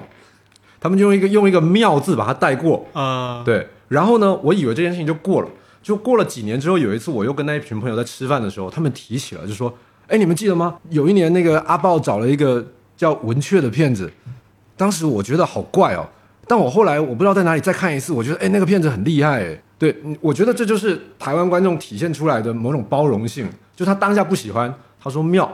他们就用一个用一个“妙”字把它带过，啊，对。然后呢，我以为这件事情就过了。就过了几年之后，有一次我又跟那一群朋友在吃饭的时候，他们提起了，就说：“哎，你们记得吗？有一年那个阿豹找了一个叫文雀的骗子，当时我觉得好怪哦。但我后来我不知道在哪里再看一次，我觉得哎，那个片子很厉害。哎，对，我觉得这就是台湾观众体现出来的某种包容性，就他当下不喜欢，他说妙，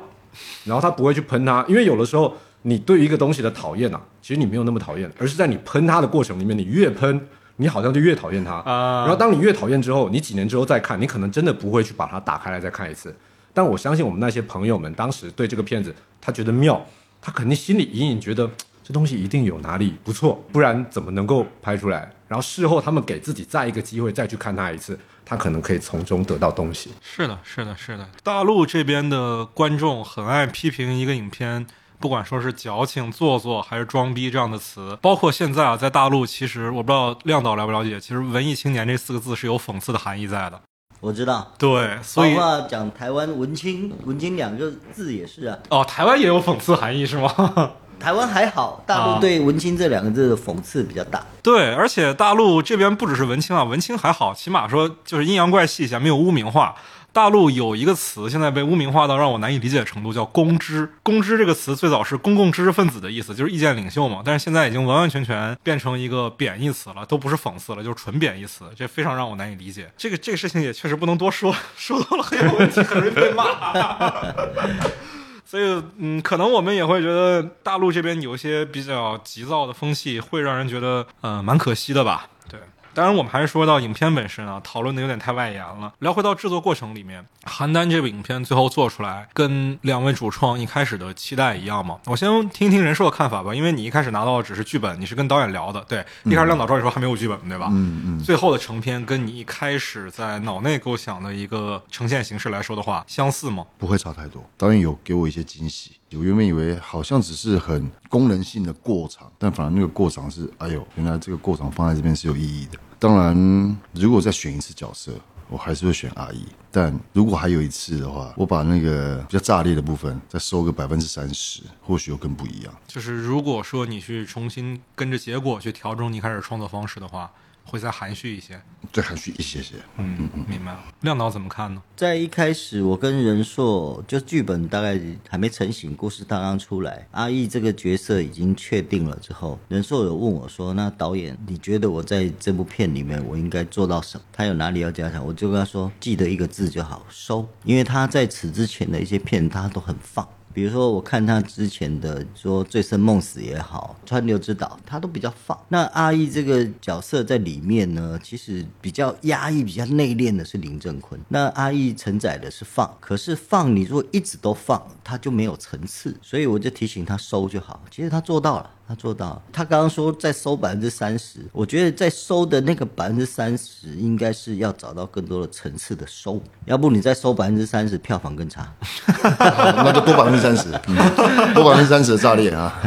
然后他不会去喷他，因为有的时候。你对于一个东西的讨厌啊，其实你没有那么讨厌，而是在你喷他的过程里面，你越喷，你好像就越讨厌他。啊。然后当你越讨厌之后，你几年之后再看，你可能真的不会去把它打开来再看一次。但我相信我们那些朋友们当时对这个片子，他觉得妙，他肯定心里隐隐觉得这东西一定有哪里不错，不然怎么能够拍出来？然后事后他们给自己再一个机会再去看它一次，他可能可以从中得到东西。是的，是的，是的。大陆这边的观众很爱批评一个影片。不管说是矫情、做作还是装逼这样的词，包括现在啊，在大陆，其实我不知道亮导了不了解，其实“文艺青年”这四个字是有讽刺的含义在的。我知道，对，所以话讲台湾文青，文青两个字也是啊。哦，台湾也有讽刺含义是吗？台湾还好，大陆对文青这两个字的讽刺比较大。对，而且大陆这边不只是文青啊，文青还好，起码说就是阴阳怪气一下，没有污名化。大陆有一个词，现在被污名化到让我难以理解的程度，叫“公知”。公知这个词最早是公共知识分子的意思，就是意见领袖嘛。但是现在已经完完全全变成一个贬义词了，都不是讽刺了，就是纯贬义词。这非常让我难以理解。这个这个事情也确实不能多说，说多了很有问题，很容易被骂。所以，嗯，可能我们也会觉得大陆这边有一些比较急躁的风气，会让人觉得，呃，蛮可惜的吧。对当然，我们还是说到影片本身啊，讨论的有点太外延了。聊回到制作过程里面，邯郸这部影片最后做出来，跟两位主创一开始的期待一样吗？我先听听人硕的看法吧，因为你一开始拿到的只是剧本，你是跟导演聊的，对，一开始亮导找你说还没有剧本，对吧？嗯嗯。最后的成片跟你一开始在脑内构想的一个呈现形式来说的话，相似吗？不会差太多。导演有给我一些惊喜。我原本以为好像只是很功能性的过场，但反而那个过场是，哎呦，原来这个过场放在这边是有意义的。当然，如果再选一次角色，我还是会选阿姨。但如果还有一次的话，我把那个比较炸裂的部分再收个百分之三十，或许又更不一样。就是如果说你去重新跟着结果去调整你开始创作方式的话，会再含蓄一些。再含蓄一些些。嗯，明白了。亮导怎么看呢？在一开始，我跟任硕就剧本大概还没成型，故事刚刚出来，阿义这个角色已经确定了之后，任硕有问我说：“那导演，你觉得我在这部片里面我应该做到什么？他有哪里要加强？”我就跟他说：“记得一个字就好，收。”因为他在此之前的一些片他都很放。比如说，我看他之前的说《醉生梦死》也好，《川流之岛》，他都比较放。那阿义这个角色在里面呢，其实比较压抑、比较内敛的是林正坤。那阿义承载的是放，可是放你如果一直都放，他就没有层次。所以我就提醒他收就好。其实他做到了。他做到，他刚刚说再收百分之三十，我觉得在收的那个百分之三十，应该是要找到更多的层次的收，要不你再收百分之三十，票房更差。那就多百分之三十，多百分之三十的炸裂啊！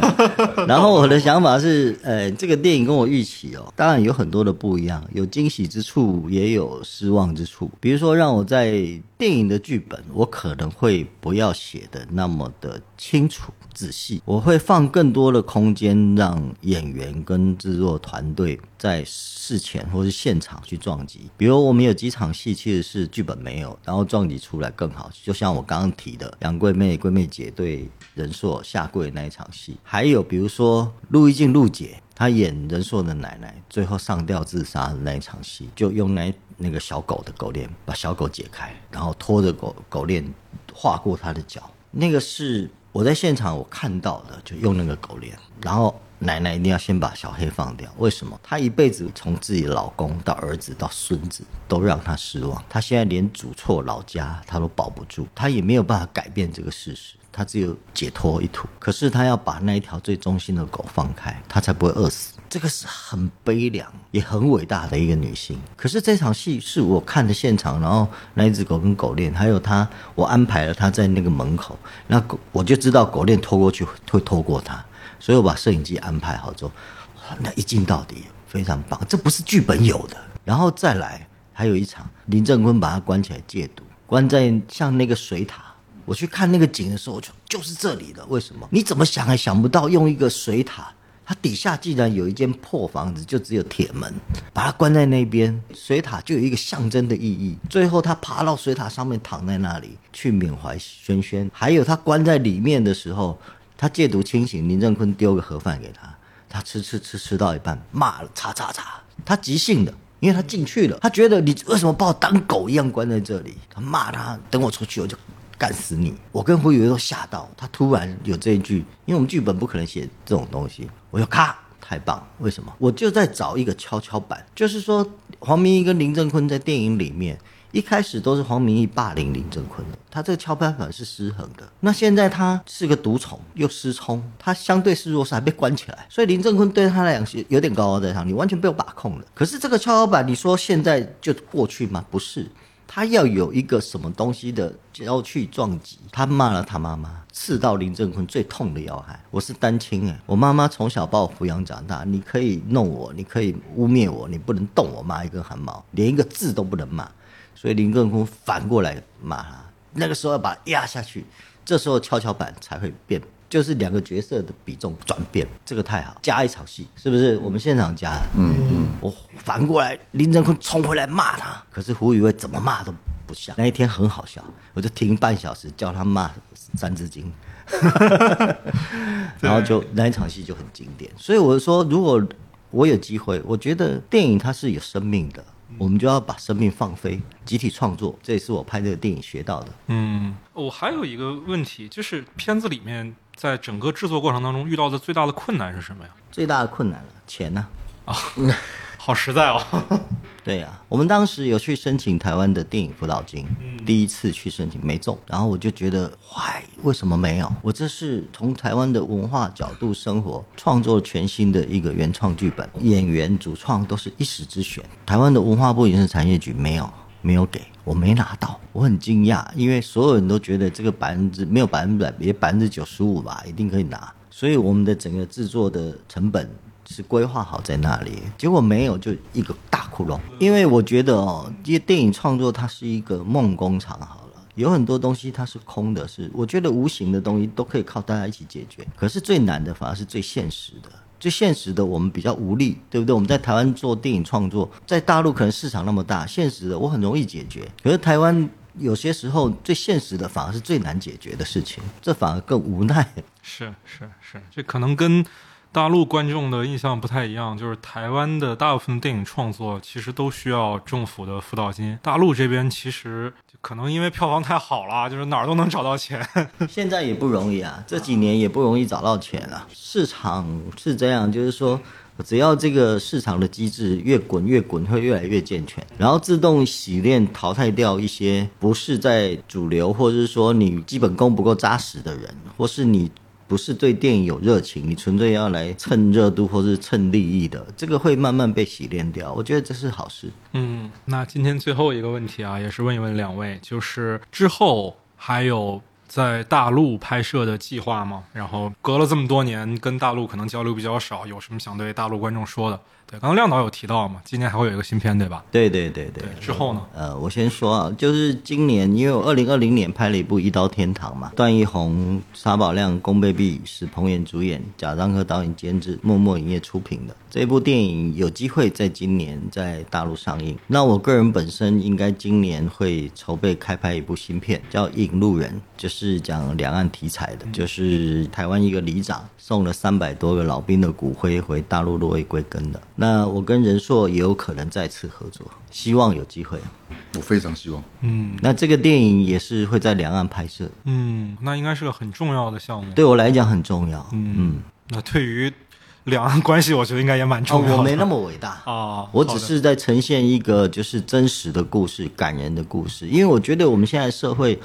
然后我的想法是，呃，这个电影跟我预期哦，当然有很多的不一样，有惊喜之处，也有失望之处。比如说，让我在电影的剧本，我可能会不要写的那么的清楚。仔细，我会放更多的空间，让演员跟制作团队在事前或是现场去撞击。比如我们有几场戏其实是剧本没有，然后撞击出来更好。就像我刚刚提的杨贵妹、贵妹姐对仁硕下跪那一场戏，还有比如说陆一静陆姐她演仁硕的奶奶，最后上吊自杀的那一场戏，就用那那个小狗的狗链把小狗解开，然后拖着狗狗链划过她的脚，那个是。我在现场，我看到的就用那个狗链，然后奶奶一定要先把小黑放掉。为什么？她一辈子从自己老公到儿子到孙子都让她失望，她现在连祖厝老家她都保不住，她也没有办法改变这个事实，她只有解脱一途。可是她要把那一条最忠心的狗放开，她才不会饿死。这个是很悲凉也很伟大的一个女性。可是这场戏是我看的现场，然后那一只狗跟狗链，还有她，我安排了她在那个门口，那狗我就知道狗链拖过去会拖过她，所以我把摄影机安排好之后，那一镜到底非常棒。这不是剧本有的。然后再来，还有一场林正坤把他关起来戒毒，关在像那个水塔。我去看那个景的时候，我就就是这里的。为什么？你怎么想也想不到用一个水塔。它底下既然有一间破房子，就只有铁门，把它关在那边，水塔就有一个象征的意义。最后他爬到水塔上面，躺在那里去缅怀轩轩。还有他关在里面的时候，他戒毒清醒，林正坤丢个盒饭给他，他吃吃吃吃到一半，骂了叉叉叉，他即兴的，因为他进去了，他觉得你为什么把我当狗一样关在这里？他骂他，等我出去我就。干死你！我跟胡宇威都吓到，他突然有这一句，因为我们剧本不可能写这种东西。我就咔，太棒！为什么？我就在找一个跷跷板，就是说黄明义跟林正坤在电影里面一开始都是黄明义霸凌林正坤的，他这个跷跷板是失衡的。那现在他是个独宠又失聪，他相对是弱势，还被关起来，所以林正坤对他来讲是有点高高在上，你完全被我把控了。可是这个跷跷板，你说现在就过去吗？不是。他要有一个什么东西的要去撞击，他骂了他妈妈，刺到林正坤最痛的要害。我是单亲哎，我妈妈从小把我抚养长大，你可以弄我，你可以污蔑我，你不能动我妈一根汗毛，连一个字都不能骂。所以林正坤反过来骂他，那个时候要把压下去，这时候跷跷板才会变。就是两个角色的比重转变，这个太好，加一场戏是不是？我们现场加，嗯嗯，我反过来，林正坤冲回来骂他，可是胡宇威怎么骂都不像。那一天很好笑，我就停半小时叫他骂《三字经》，然后就那一场戏就很经典。所以我说，如果我有机会，我觉得电影它是有生命的。我们就要把生命放飞，集体创作，这也是我拍这个电影学到的。嗯，我还有一个问题，就是片子里面在整个制作过程当中遇到的最大的困难是什么呀？最大的困难了，钱呢？啊。好实在哦，对呀，我们当时有去申请台湾的电影辅导金，第一次去申请没中，然后我就觉得，坏，为什么没有？我这是从台湾的文化角度生活，创作全新的一个原创剧本，演员主创都是一时之选，台湾的文化部影视产业局没有，没有给我没拿到，我很惊讶，因为所有人都觉得这个百分之没有百分百，也百分之九十五吧，一定可以拿，所以我们的整个制作的成本。是规划好在那里，结果没有，就一个大窟窿。因为我觉得哦，因为电影创作它是一个梦工厂，好了，有很多东西它是空的，是我觉得无形的东西都可以靠大家一起解决。可是最难的反而是最现实的，最现实的，我们比较无力，对不对？我们在台湾做电影创作，在大陆可能市场那么大，现实的我很容易解决。可是台湾有些时候最现实的反而是最难解决的事情，这反而更无奈。是是是，这可能跟大陆观众的印象不太一样，就是台湾的大部分电影创作其实都需要政府的辅导金，大陆这边其实可能因为票房太好了，就是哪儿都能找到钱。现在也不容易啊，这几年也不容易找到钱啊。市场是这样，就是说，只要这个市场的机制越滚越滚，会越来越健全，然后自动洗练淘汰掉一些不是在主流，或者是说你基本功不够扎实的人，或是你。不是对电影有热情，你纯粹要来蹭热度或是蹭利益的，这个会慢慢被洗练掉。我觉得这是好事。嗯，那今天最后一个问题啊，也是问一问两位，就是之后还有在大陆拍摄的计划吗？然后隔了这么多年，跟大陆可能交流比较少，有什么想对大陆观众说的？对，刚刚亮导有提到嘛，今年还会有一个新片，对吧？对对对对。之后呢？呃，我先说啊，就是今年，因为我二零二零年拍了一部《一刀天堂》嘛，段奕宏、沙宝亮、宫贝碧、是彭远主演，贾樟柯导演监制，默默影业出品的这部电影，有机会在今年在大陆上映。那我个人本身应该今年会筹备开拍一部新片，叫《引路人》，就是讲两岸题材的，就是台湾一个里长送了三百多个老兵的骨灰回大陆落叶归根的。那我跟仁硕也有可能再次合作，希望有机会。我非常希望。嗯那这个电影也是会在两岸拍摄，嗯，那应该是个很重要的项目。对我来讲很重要。嗯，那对于两岸关系，我觉得应该也蛮哦，重要的。我没那么伟大，啊，我只是在呈现一个就是真实的故事、感人的故事。因为我觉得我们现在社会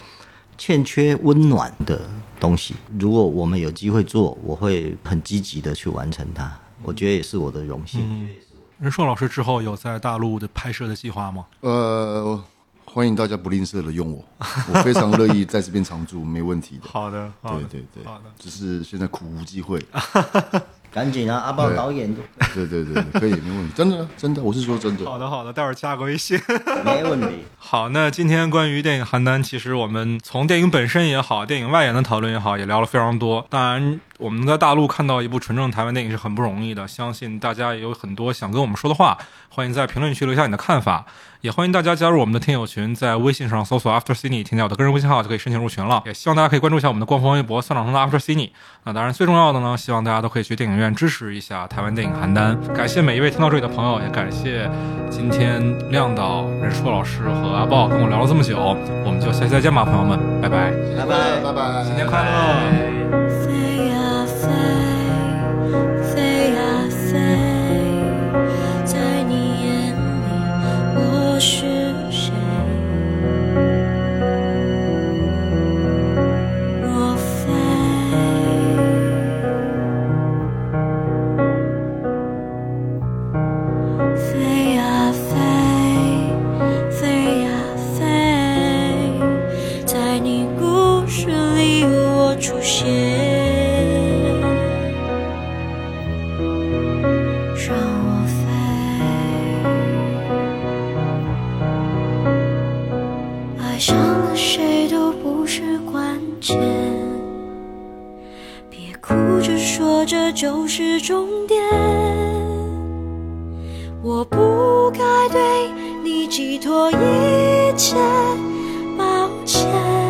欠缺温暖的东西，如果我们有机会做，我会很积极的去完成它。我觉得也是我的荣幸。嗯任硕老师之后有在大陆的拍摄的计划吗？呃，欢迎大家不吝啬的用我，我非常乐意在这边常驻，没问题的。好的，好的，对对对，好的。只是现在苦无机会。赶紧啊，阿豹对导演，对对对，可以，没问题，真的真的，我是说真的。好的，好的，待会儿加个微信。没问题。好，那今天关于电影邯郸，其实我们从电影本身也好，电影外延的讨论也好，也聊了非常多。当然，我们在大陆看到一部纯正台湾电影是很不容易的，相信大家也有很多想跟我们说的话，欢迎在评论区留下你的看法，也欢迎大家加入我们的听友群，在微信上搜索 After Cine，添加我的个人微信号就可以申请入群了。也希望大家可以关注一下我们的官方微博“三长城的 After Cine”。那当然，最重要的呢，希望大家都可以去电影院支持一下台湾电影邯郸。感谢每一位听到这里的朋友，也感谢今天亮导、任硕老师和阿豹跟我聊了这么久，我们就下期再见吧，朋友们，拜拜，拜拜。拜拜，新年快乐。出现，让我飞。爱上了谁都不是关键，别哭着说这就是终点。我不该对你寄托一切，抱歉。